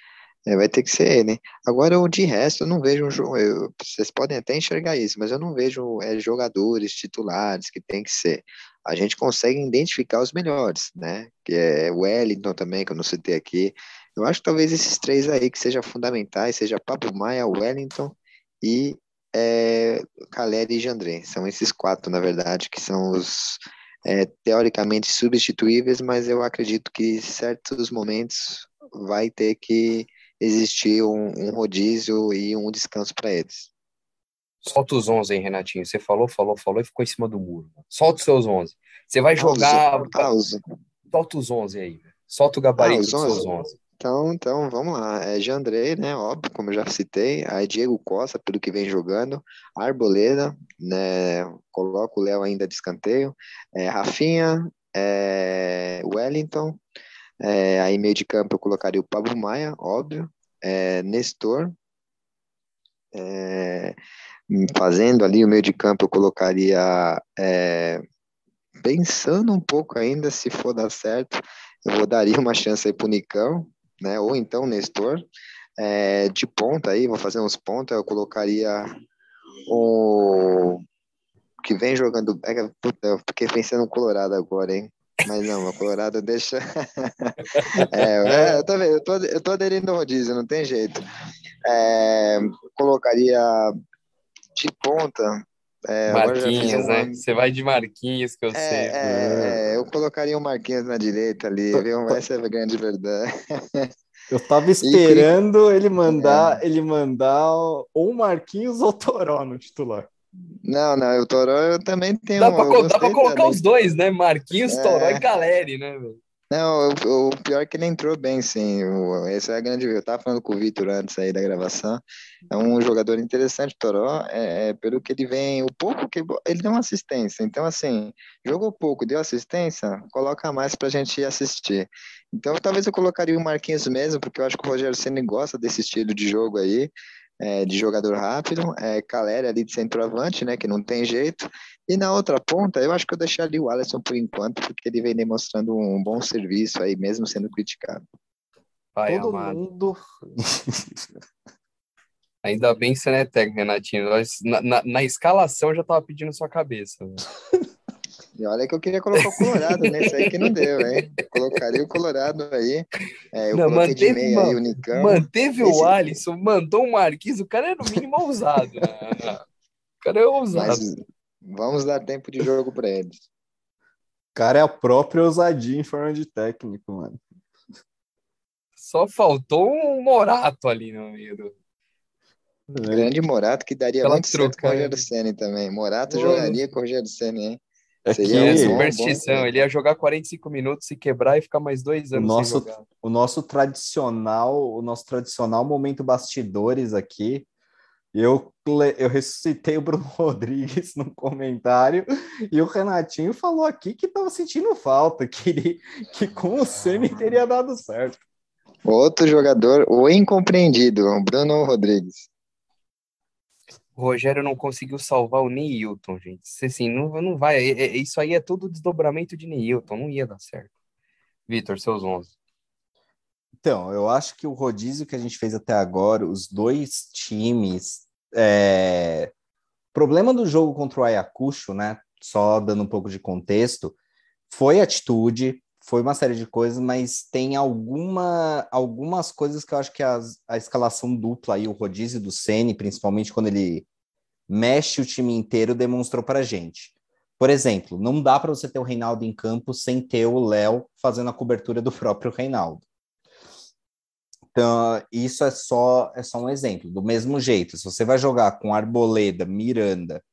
é, vai ter que ser ele. Agora, de resto, eu não vejo um jogo. Vocês podem até enxergar isso, mas eu não vejo é, jogadores titulares que tem que ser. A gente consegue identificar os melhores, né? Que é o Wellington também, que eu não citei aqui. Eu acho que talvez esses três aí que sejam fundamentais, seja Pablo Maia, Wellington e é, Caleri e Jandré. São esses quatro, na verdade, que são os é, teoricamente substituíveis, mas eu acredito que em certos momentos vai ter que existir um, um rodízio e um descanso para eles. Solta os 11 hein, Renatinho. Você falou, falou, falou e ficou em cima do muro. Solta os seus 11. Você vai jogar. Pausa. Solta os 11 aí. Solta o gabarito ah, dos seus 11. Então, então, vamos lá. É Jandrei, né? Óbvio, como eu já citei. Aí Diego Costa, pelo que vem jogando. Arboleda, né? Coloco o Léo ainda de escanteio. É, Rafinha, é, Wellington. É, aí, meio de campo, eu colocaria o Pablo Maia, óbvio. É, Nestor. É, fazendo ali o meio de campo, eu colocaria. É, pensando um pouco ainda, se for dar certo, eu vou daria uma chance aí pro Nicão, né? Ou então Nestor. É, de ponta aí, vou fazer uns pontos, eu colocaria o que vem jogando. É, eu fiquei pensando no Colorado agora, hein? Mas não, o Colorado deixa. é, é, eu, tô, eu, tô, eu tô aderindo ao rodízio, não tem jeito. É, colocaria de ponta é, Marquinhos, né? Você vai de Marquinhos, que eu é, sei. É, eu colocaria o Marquinhos na direita ali, viu? Essa é a grande verdade. Eu tava esperando e... ele mandar, é. ele mandar ou o Marquinhos ou o Toró no titular. Não, não, o Toró eu também tenho. Dá pra, dá pra colocar também. os dois, né? Marquinhos, é. Toró e Caleri, né, velho? Não, o, o, pior é que ele entrou bem, sim. O, é a grande. Eu estava falando com o Vitor antes aí da gravação. É um jogador interessante, Toró. É, é, pelo que ele vem, o pouco que ele deu uma assistência. Então, assim, jogou pouco, deu assistência, coloca mais para a gente assistir. Então, talvez eu colocaria o Marquinhos mesmo, porque eu acho que o Rogério Ceni gosta desse estilo de jogo aí. É, de jogador rápido, é, Caleri ali de centroavante, né, que não tem jeito, e na outra ponta, eu acho que eu deixaria o Alisson por enquanto, porque ele vem demonstrando um bom serviço aí, mesmo sendo criticado. Pai Todo amado. mundo... Ainda bem que você não é técnico, Renatinho. Na, na, na escalação eu já tava pedindo sua cabeça. E olha que eu queria colocar o Colorado nesse aí que não deu, hein? colocaria o Colorado aí. É, eu não, manteve, meia aí o Nicão. Manteve Esse... o Alisson, mandou o Marquinhos, o cara é no mínimo ousado. Né? O cara é ousado. Mas vamos dar tempo de jogo para eles. O cara é a própria ousadia em forma de técnico, mano. Só faltou um Morato ali no meio do. Grande Morato que daria Aquela muito certo com o Rogério Senna também. Morato jogaria com o Rogério Senna, hein? É que... superstição. Bom, ele ia jogar 45 minutos, se quebrar e ficar mais dois anos o nosso, O nosso tradicional, o nosso tradicional momento bastidores aqui. Eu, eu ressuscitei o Bruno Rodrigues no comentário e o Renatinho falou aqui que estava sentindo falta, que, que com o Semi teria dado certo. Outro jogador, o incompreendido, o Bruno Rodrigues. O Rogério não conseguiu salvar o Neilton, gente. Assim, não, não vai. É, é, isso aí é tudo desdobramento de Neilton, não ia dar certo. Vitor, seus 11. Então, eu acho que o rodízio que a gente fez até agora, os dois times. É... Problema do jogo contra o Ayacucho, né? Só dando um pouco de contexto, foi atitude, foi uma série de coisas, mas tem alguma, algumas coisas que eu acho que a, a escalação dupla e o rodízio do Ceni, principalmente quando ele mexe o time inteiro, demonstrou para gente. Por exemplo, não dá para você ter o Reinaldo em campo sem ter o Léo fazendo a cobertura do próprio Reinaldo. Então, isso é só é só um exemplo. Do mesmo jeito, se você vai jogar com Arboleda, Miranda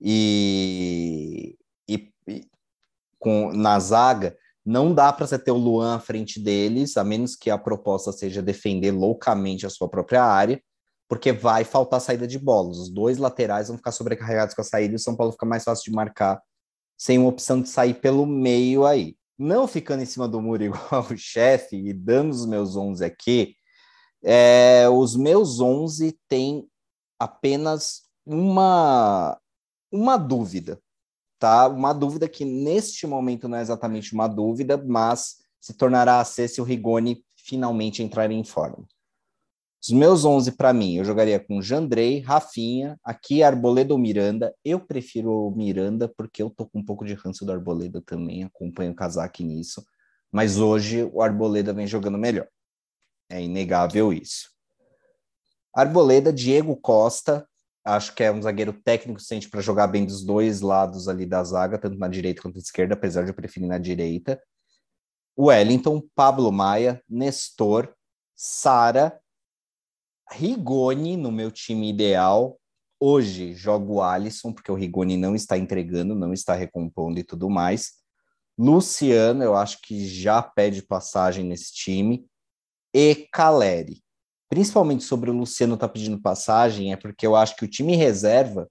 e, e, e com na zaga, não dá para você ter o Luan à frente deles, a menos que a proposta seja defender loucamente a sua própria área, porque vai faltar saída de bolas. Os dois laterais vão ficar sobrecarregados com a saída e o São Paulo fica mais fácil de marcar sem uma opção de sair pelo meio aí. Não ficando em cima do muro igual o chefe e dando os meus 11 aqui, é, os meus 11 têm apenas uma, uma dúvida tá? Uma dúvida que neste momento não é exatamente uma dúvida, mas se tornará a ser se o Rigoni finalmente entrar em forma. Os meus 11 para mim, eu jogaria com Jandrei, Rafinha, aqui Arboleda ou Miranda. Eu prefiro o Miranda porque eu tô com um pouco de ranço do Arboleda também, acompanho o Casaque nisso. Mas hoje o Arboleda vem jogando melhor. É inegável isso. Arboleda, Diego Costa, Acho que é um zagueiro técnico suficiente para jogar bem dos dois lados ali da zaga, tanto na direita quanto na esquerda, apesar de eu preferir na direita. Wellington, Pablo Maia, Nestor, Sara, Rigoni no meu time ideal. Hoje jogo o Alisson, porque o Rigoni não está entregando, não está recompondo e tudo mais. Luciano, eu acho que já pede passagem nesse time. E Caleri principalmente sobre o Luciano estar tá pedindo passagem, é porque eu acho que o time reserva,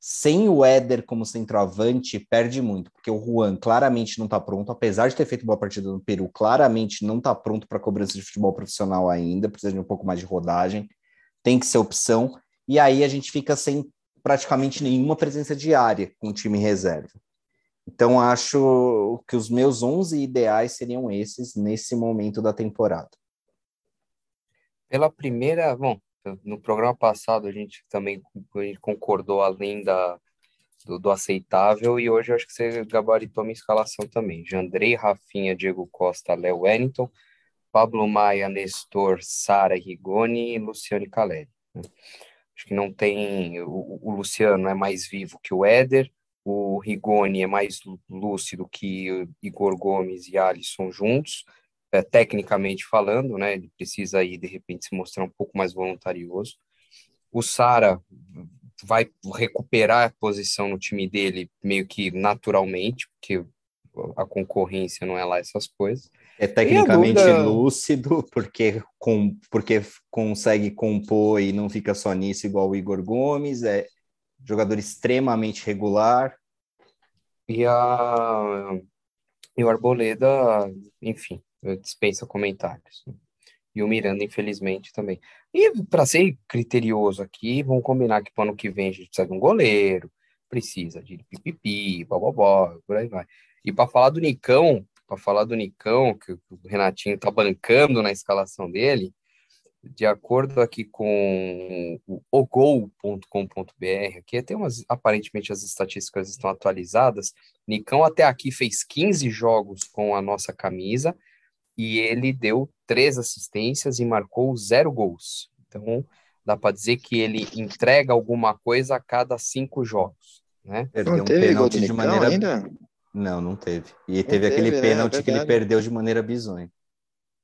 sem o Éder como centroavante, perde muito, porque o Juan claramente não está pronto, apesar de ter feito boa partida no Peru, claramente não está pronto para cobrança de futebol profissional ainda, precisa de um pouco mais de rodagem, tem que ser opção, e aí a gente fica sem praticamente nenhuma presença diária com o time reserva. Então acho que os meus 11 ideais seriam esses nesse momento da temporada. Pela primeira, bom, no programa passado a gente também concordou além da, do, do, aceitável e hoje eu acho que você gabaritou a minha escalação também. Jandrei, Rafinha, Diego Costa, Léo Wellington, Pablo Maia, Nestor, Sara Rigoni e Luciane Caleri. Né? Acho que não tem. O, o, Luciano é mais vivo que o Éder, o Rigoni é mais lúcido que Igor Gomes e Alisson juntos é, tecnicamente falando, né? Ele precisa aí, de repente, se mostrar um pouco mais voluntarioso. O Sara vai recuperar a posição no time dele meio que naturalmente, porque a concorrência não é lá essas coisas. É tecnicamente dúvida... lúcido, porque, com, porque consegue compor e não fica só nisso, igual o Igor Gomes, é jogador extremamente regular. E, a, e o Arboleda, enfim, dispensa comentários. E o Miranda, infelizmente, também. E para ser criterioso aqui, vamos combinar que para ano que vem a gente precisa de um goleiro, precisa de pipipi, bobobó, por aí vai. E para falar do Nicão, para falar do Nicão, que o Renatinho tá bancando na escalação dele, de acordo aqui com o ogol.com.br, aqui tem umas, aparentemente as estatísticas estão atualizadas. Nicão até aqui fez 15 jogos com a nossa camisa e ele deu três assistências e marcou zero gols. Então, dá para dizer que ele entrega alguma coisa a cada cinco jogos, né? Perdeu não um pênalti de maneira ainda? Não, não teve. E teve aquele teve, né? pênalti é que ele perdeu de maneira bizonha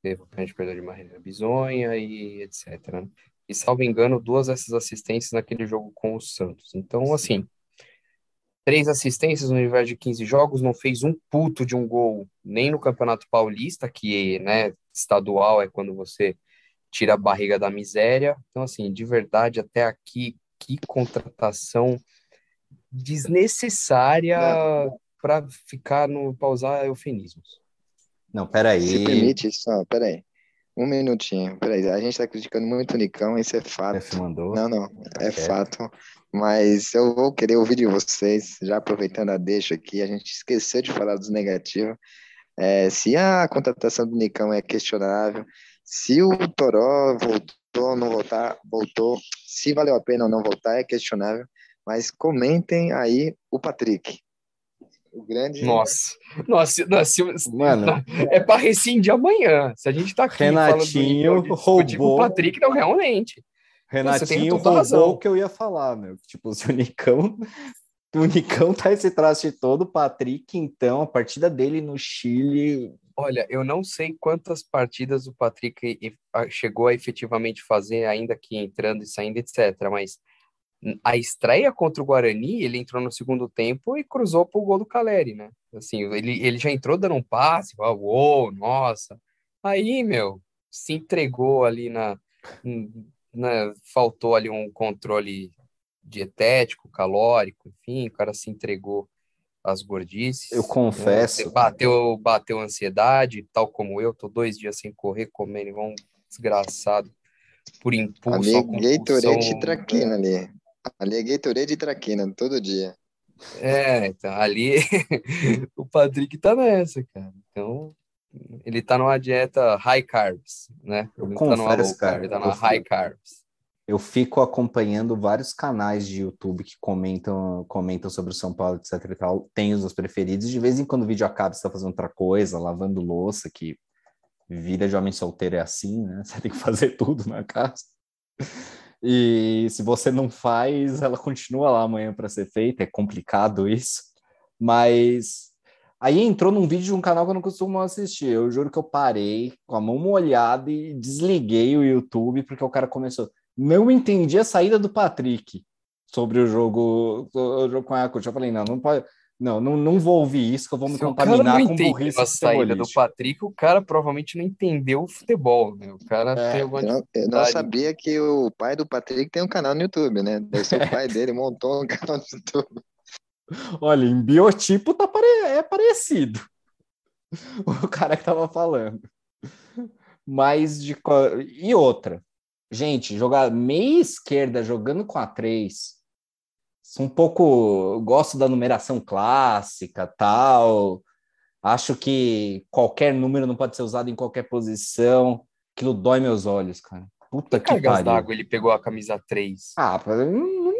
teve o pênalti perdeu de maneira bizonha e etc. Né? E, salvo engano, duas dessas assistências naquele jogo com o Santos. Então, assim, três assistências no universo de 15 jogos, não fez um puto de um gol nem no Campeonato Paulista, que, né, estadual é quando você tira a barriga da miséria. Então, assim, de verdade, até aqui, que contratação desnecessária para ficar no pausar eufemismos. Não, peraí. Se permite, só, peraí. Um minutinho, peraí. A gente tá criticando muito o Nicão, isso é fato. Não, não, é, é fato. Mas eu vou querer ouvir de vocês, já aproveitando a deixa aqui, a gente esqueceu de falar dos negativos. É, se a contratação do Nicão é questionável, se o Toró voltou, não voltar, voltou, se valeu a pena ou não voltar, é questionável. Mas comentem aí o Patrick. O grande. Nossa, nossa, nossa mano, é para rescindir amanhã. Se a gente tá aqui Renatinho falando roubou. O Patrick, não, realmente. Renatinho roubou o que eu ia falar, meu. Tipo, se o Nicão. O Nicão tá esse traste todo, o Patrick, então, a partida dele no Chile. Olha, eu não sei quantas partidas o Patrick chegou a efetivamente fazer, ainda que entrando e saindo, etc. Mas a estreia contra o Guarani, ele entrou no segundo tempo e cruzou para o gol do Caleri, né? Assim, ele, ele já entrou dando um passe, uou, uou, nossa. Aí, meu, se entregou ali na, na, Faltou ali um controle dietético, calórico, enfim, o cara se entregou às gordices. Eu confesso. Né? Bateu, bateu ansiedade, tal como eu, tô dois dias sem correr, comendo igual um desgraçado por impulso. Ali, Gatorade traquina ali. Ali é Gatorade e traquina, todo dia. É, então, ali o Patrick tá nessa, cara. Então, ele tá numa dieta high carbs, né? Eu ele confesso, tá low cara, ele tá numa high carbs. Eu fico acompanhando vários canais de YouTube que comentam, comentam sobre o São Paulo, etc e tal. Tenho os meus preferidos. De vez em quando o vídeo acaba, você tá fazendo outra coisa, lavando louça, que vida de homem solteiro é assim, né? Você tem que fazer tudo na casa. E se você não faz, ela continua lá amanhã para ser feita. É complicado isso. Mas aí entrou num vídeo de um canal que eu não costumo assistir. Eu juro que eu parei com a mão molhada e desliguei o YouTube porque o cara começou. Não entendi a saída do Patrick sobre o jogo, o jogo com a Ayacucho. Eu falei, não, não pode. Não, não, não vou ouvir isso, que eu vou me Se contaminar com burrice. A saída do Patrick, o cara provavelmente não entendeu o futebol, né? O cara é, tem alguma eu, não, eu não sabia que o pai do Patrick tem um canal no YouTube, né? Deve ser o pai dele montou um canal no YouTube. Olha, em biotipo tá pare... é parecido. O cara que tava falando. Mas de. E outra. Gente, jogar meia esquerda jogando com a 3 um pouco gosto da numeração clássica, tal. Acho que qualquer número não pode ser usado em qualquer posição. Aquilo dói meus olhos, cara. Puta que, que pariu. d'água ele pegou a camisa 3? Ah,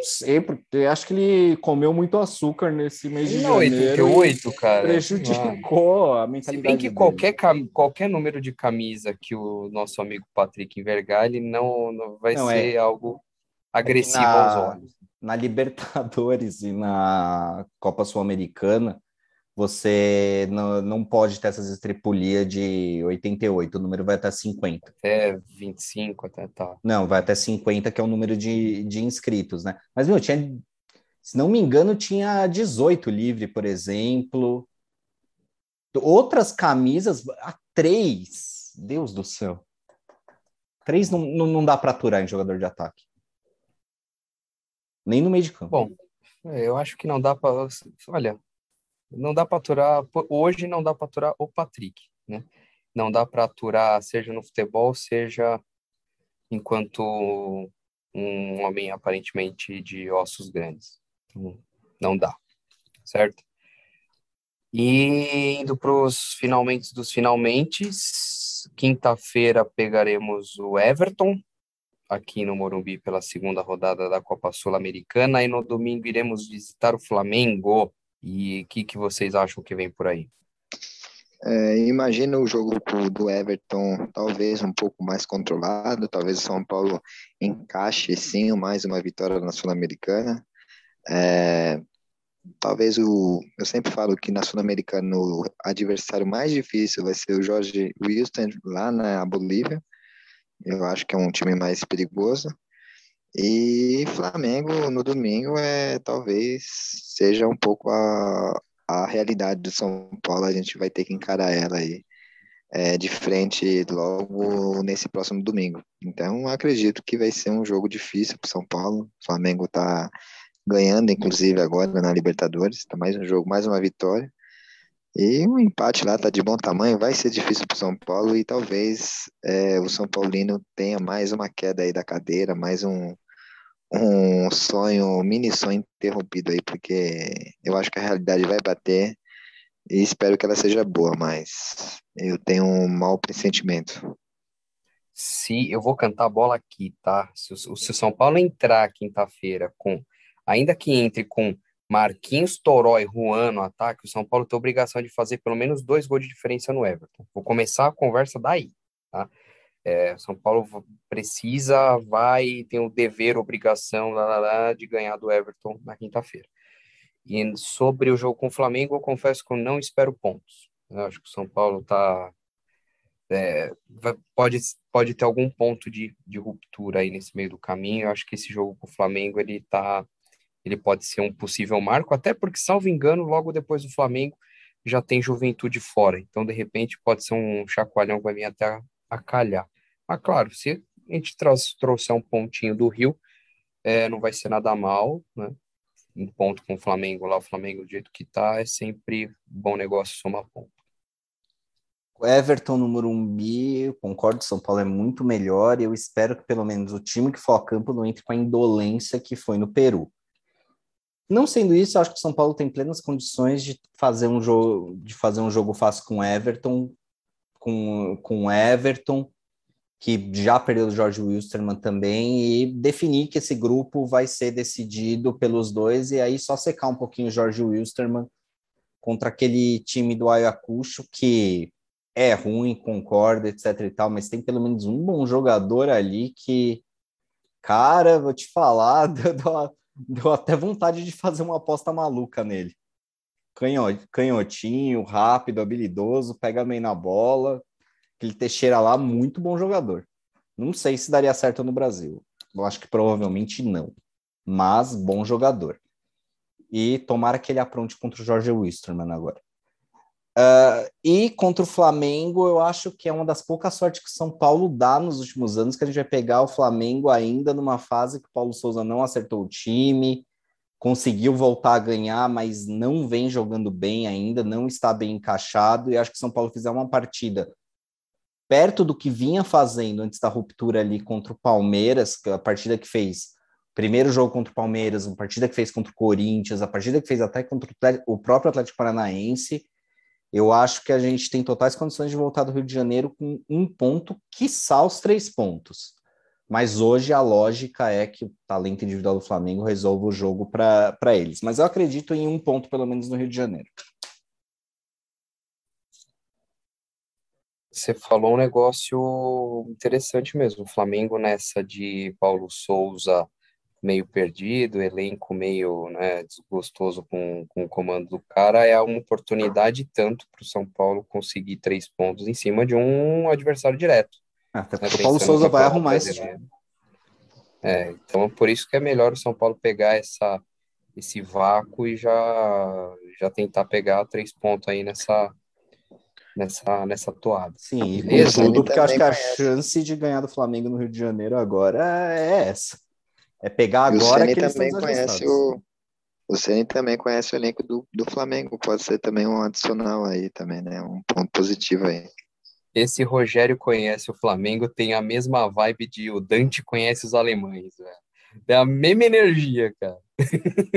sei, porque acho que ele comeu muito açúcar nesse mês de não, janeiro. 88, cara. Prejudicou ah. a mentalidade. Se bem que qualquer, qualquer número de camisa que o nosso amigo Patrick envergar, ele não, não vai não, ser é... algo agressivo é na... aos olhos na Libertadores e na Copa Sul-Americana, você não, não pode ter essas estripulias de 88, o número vai até 50. Até 25, até tá. Não, vai até 50, que é o número de, de inscritos, né? Mas, meu, tinha, se não me engano, tinha 18 livre, por exemplo. Outras camisas, a três, Deus do céu. Três não, não, não dá para aturar em jogador de ataque nem no meio de campo. Bom, eu acho que não dá para. Olha, não dá para aturar. Hoje não dá para aturar o Patrick, né? não dá para aturar, seja no futebol, seja enquanto um homem aparentemente de ossos grandes. Não dá, certo? E indo para os finalmente dos finalmente, quinta-feira pegaremos o Everton, aqui no Morumbi pela segunda rodada da Copa Sul-Americana e no domingo iremos visitar o Flamengo. E o que, que vocês acham que vem por aí? É, imagina o jogo do Everton talvez um pouco mais controlado, talvez o São Paulo encaixe sim mais uma vitória na Sul-Americana. É, talvez o. Eu sempre falo que na Sul-Americana o adversário mais difícil vai ser o Jorge Wilson lá na Bolívia. Eu acho que é um time mais perigoso. E Flamengo no domingo é talvez seja um pouco a, a realidade do São Paulo, a gente vai ter que encarar ela aí é, de frente logo nesse próximo domingo. Então, acredito que vai ser um jogo difícil para São Paulo. O Flamengo está ganhando, inclusive, agora na Libertadores. Está mais um jogo, mais uma vitória. E um empate lá está de bom tamanho, vai ser difícil para o São Paulo e talvez é, o São Paulino tenha mais uma queda aí da cadeira, mais um, um sonho, um mini sonho interrompido aí, porque eu acho que a realidade vai bater e espero que ela seja boa, mas eu tenho um mau pressentimento. Se eu vou cantar a bola aqui, tá? Se o, se o São Paulo entrar quinta-feira com, ainda que entre com Marquinhos, Toró e Juan no ataque, o São Paulo tem obrigação de fazer pelo menos dois gols de diferença no Everton. Vou começar a conversa daí, tá? É, São Paulo precisa, vai, tem o dever, obrigação lá, lá, lá, de ganhar do Everton na quinta-feira. E sobre o jogo com o Flamengo, eu confesso que eu não espero pontos. Eu acho que o São Paulo tá é, pode, pode ter algum ponto de, de ruptura aí nesse meio do caminho. Eu acho que esse jogo com o Flamengo ele tá ele pode ser um possível marco, até porque, salvo engano, logo depois do Flamengo já tem juventude fora. Então, de repente, pode ser um chacoalhão que vai vir até a, a calhar. Mas, claro, se a gente trouxer um pontinho do Rio, é, não vai ser nada mal, né? Um ponto com o Flamengo lá, o Flamengo do jeito que tá, é sempre bom negócio somar ponto. Everton no Morumbi, eu concordo, São Paulo é muito melhor e eu espero que pelo menos o time que for a campo não entre com a indolência que foi no Peru. Não sendo isso, eu acho que o São Paulo tem plenas condições de fazer um jogo, de fazer um jogo fácil com Everton, com, com Everton, que já perdeu o George Wilstermann também, e definir que esse grupo vai ser decidido pelos dois, e aí só secar um pouquinho o George Wilstermann contra aquele time do Ayacucho que é ruim, concorda, etc e tal, mas tem pelo menos um bom jogador ali que, cara, vou te falar, deu, deu até vontade de fazer uma aposta maluca nele. Canhotinho, rápido, habilidoso, pega bem na bola, Aquele Teixeira lá, muito bom jogador. Não sei se daria certo no Brasil. Eu acho que provavelmente não. Mas bom jogador. E tomara que ele apronte contra o Jorge Wisterman agora. Uh, e contra o Flamengo, eu acho que é uma das poucas sortes que São Paulo dá nos últimos anos, que a gente vai pegar o Flamengo ainda numa fase que o Paulo Souza não acertou o time, conseguiu voltar a ganhar, mas não vem jogando bem ainda, não está bem encaixado, e acho que São Paulo fizer uma partida perto do que vinha fazendo antes da ruptura ali contra o Palmeiras, a partida que fez primeiro jogo contra o Palmeiras, a partida que fez contra o Corinthians, a partida que fez até contra o próprio Atlético Paranaense, eu acho que a gente tem totais condições de voltar do Rio de Janeiro com um ponto, quiçá os três pontos. Mas hoje a lógica é que o talento individual do Flamengo resolva o jogo para eles. Mas eu acredito em um ponto, pelo menos, no Rio de Janeiro. Você falou um negócio interessante mesmo. O Flamengo nessa de Paulo Souza meio perdido, elenco meio né, desgostoso com, com o comando do cara, é uma oportunidade tanto para o São Paulo conseguir três pontos em cima de um adversário direto. Até né, o Paulo Souza vai arrumar esse É, então por isso que é melhor o São Paulo pegar essa, esse vácuo e já, já tentar pegar três pontos aí nessa, nessa, nessa toada. Sim, e tudo, porque eu acho que a chance de ganhar do Flamengo no Rio de Janeiro agora é essa. É pegar agora que eles também conhece o o Ceni também conhece o elenco do, do Flamengo, pode ser também um adicional aí também, né? Um ponto positivo aí. esse Rogério conhece o Flamengo, tem a mesma vibe de o Dante conhece os alemães, velho. É a mesma energia, cara.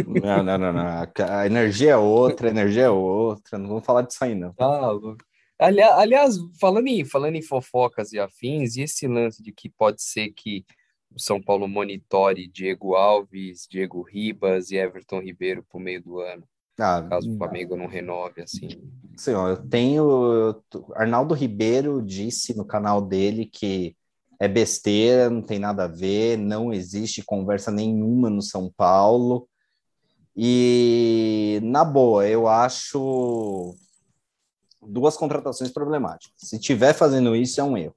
Não, não, não, não. A energia é outra, a energia é outra. Não vamos falar disso aí, não. Tá louco. Aliás, aliás, falando em, falando em fofocas e afins, e esse lance de que pode ser que o São Paulo monitore Diego Alves, Diego Ribas e Everton Ribeiro por meio do ano. Ah, caso o Flamengo não renove, assim. Sim, eu tenho. Arnaldo Ribeiro disse no canal dele que é besteira, não tem nada a ver, não existe conversa nenhuma no São Paulo. E, na boa, eu acho duas contratações problemáticas. Se tiver fazendo isso, é um erro.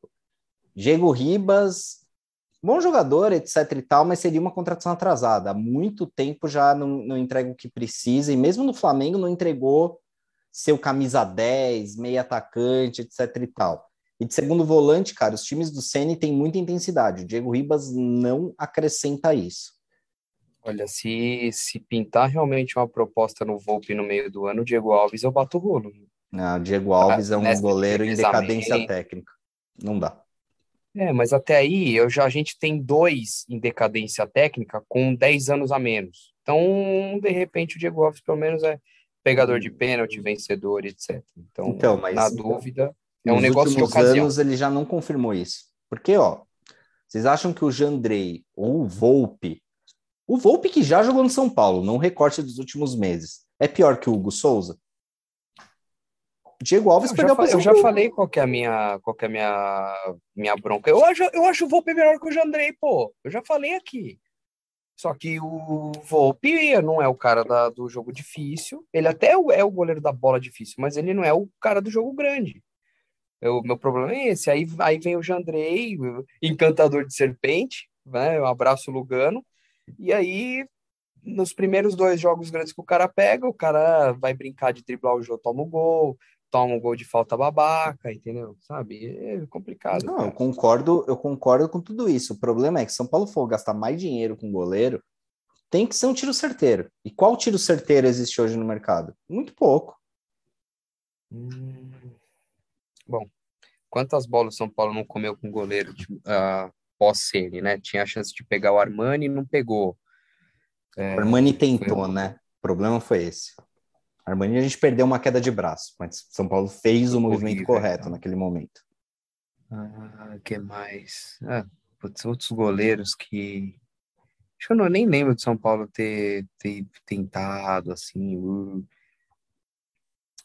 Diego Ribas, bom jogador, etc e tal, mas seria uma contratação atrasada. Há muito tempo já não, não entrega o que precisa, e mesmo no Flamengo não entregou seu camisa 10, meio atacante, etc e tal. E de segundo volante, cara, os times do Ceni têm muita intensidade. O Diego Ribas não acrescenta isso. Olha, se, se pintar realmente uma proposta no Volpe no meio do ano, o Diego Alves eu bato o rolo. O Diego Alves ah, é um goleiro em decadência técnica. Não dá. É, mas até aí eu já, a gente tem dois em decadência técnica com 10 anos a menos. Então, de repente, o Diego Alves pelo menos é pegador de pênalti, vencedor, etc. Então, então mas, na dúvida, é um negócio de ocasião. anos ele já não confirmou isso. Porque, ó, vocês acham que o Jandrei ou o Volpe, o Volpe que já jogou no São Paulo, não recorte dos últimos meses, é pior que o Hugo Souza? Diego Alves eu perdeu já, a Eu já falei qual que é a minha, qual é a minha, minha bronca. Eu acho, eu acho o Volpe melhor que o Jandrei, pô. Eu já falei aqui. Só que o Volpe não é o cara da, do jogo difícil. Ele até é o, é o goleiro da bola difícil, mas ele não é o cara do jogo grande. O meu problema é esse. Aí, aí vem o Jandrei, encantador de serpente, né? Um abraço Lugano. E aí, nos primeiros dois jogos grandes que o cara pega, o cara vai brincar de driblar o jogo, toma o gol, toma um gol de falta babaca, entendeu? Sabe? É complicado. Não, eu concordo, eu concordo com tudo isso. O problema é que São Paulo for gastar mais dinheiro com goleiro, tem que ser um tiro certeiro. E qual tiro certeiro existe hoje no mercado? Muito pouco. Hum, Bom, quantas bolas o São Paulo não comeu com o goleiro uh, pós-Sene, né? Tinha a chance de pegar o Armani e não pegou. É, o Armani tentou, foi... né? O problema foi esse. Armani a gente perdeu uma queda de braço, mas São Paulo fez o movimento correto então. naquele momento. Ah, que mais? Ah, putz, outros goleiros que. Acho que eu não, nem lembro de São Paulo ter, ter tentado, assim. Uh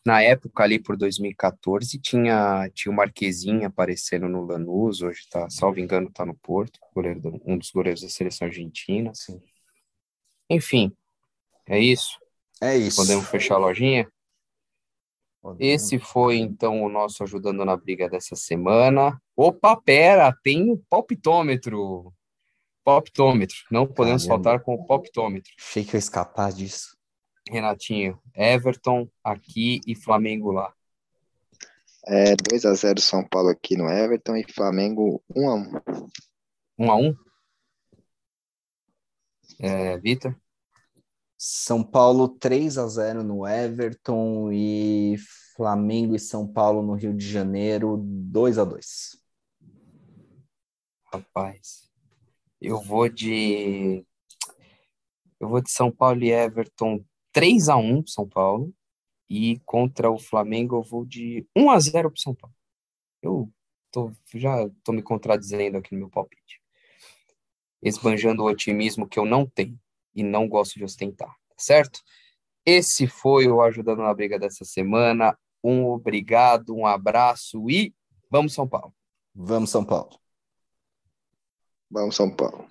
na época ali por 2014 tinha tinha o Marquezinho aparecendo no Lanús, hoje tá, salvo engano, tá no Porto, goleiro, um dos goleiros da seleção argentina. Sim. Enfim, é isso. É isso. Podemos fechar a lojinha? Esse foi então o nosso ajudando na briga dessa semana. Opa, pera, tem o palpitômetro. Palpitômetro. Não podemos Caramba. faltar com o palpitômetro. Achei que eu ia escapar disso. Renatinho, Everton aqui e Flamengo lá. É 2 a 0 São Paulo aqui no Everton e Flamengo 1 a 1. 1 a 1. É, Vitor? São Paulo 3 a 0 no Everton e Flamengo e São Paulo no Rio de Janeiro 2 a 2. Rapaz, eu vou de eu vou de São Paulo e Everton 3 a 1 São Paulo. E contra o Flamengo eu vou de 1 a 0 para São Paulo. Eu tô, já estou me contradizendo aqui no meu palpite. Esbanjando o otimismo que eu não tenho e não gosto de ostentar, tá certo? Esse foi o Ajudando na Briga dessa semana. Um obrigado, um abraço e vamos São Paulo. Vamos São Paulo. Vamos São Paulo.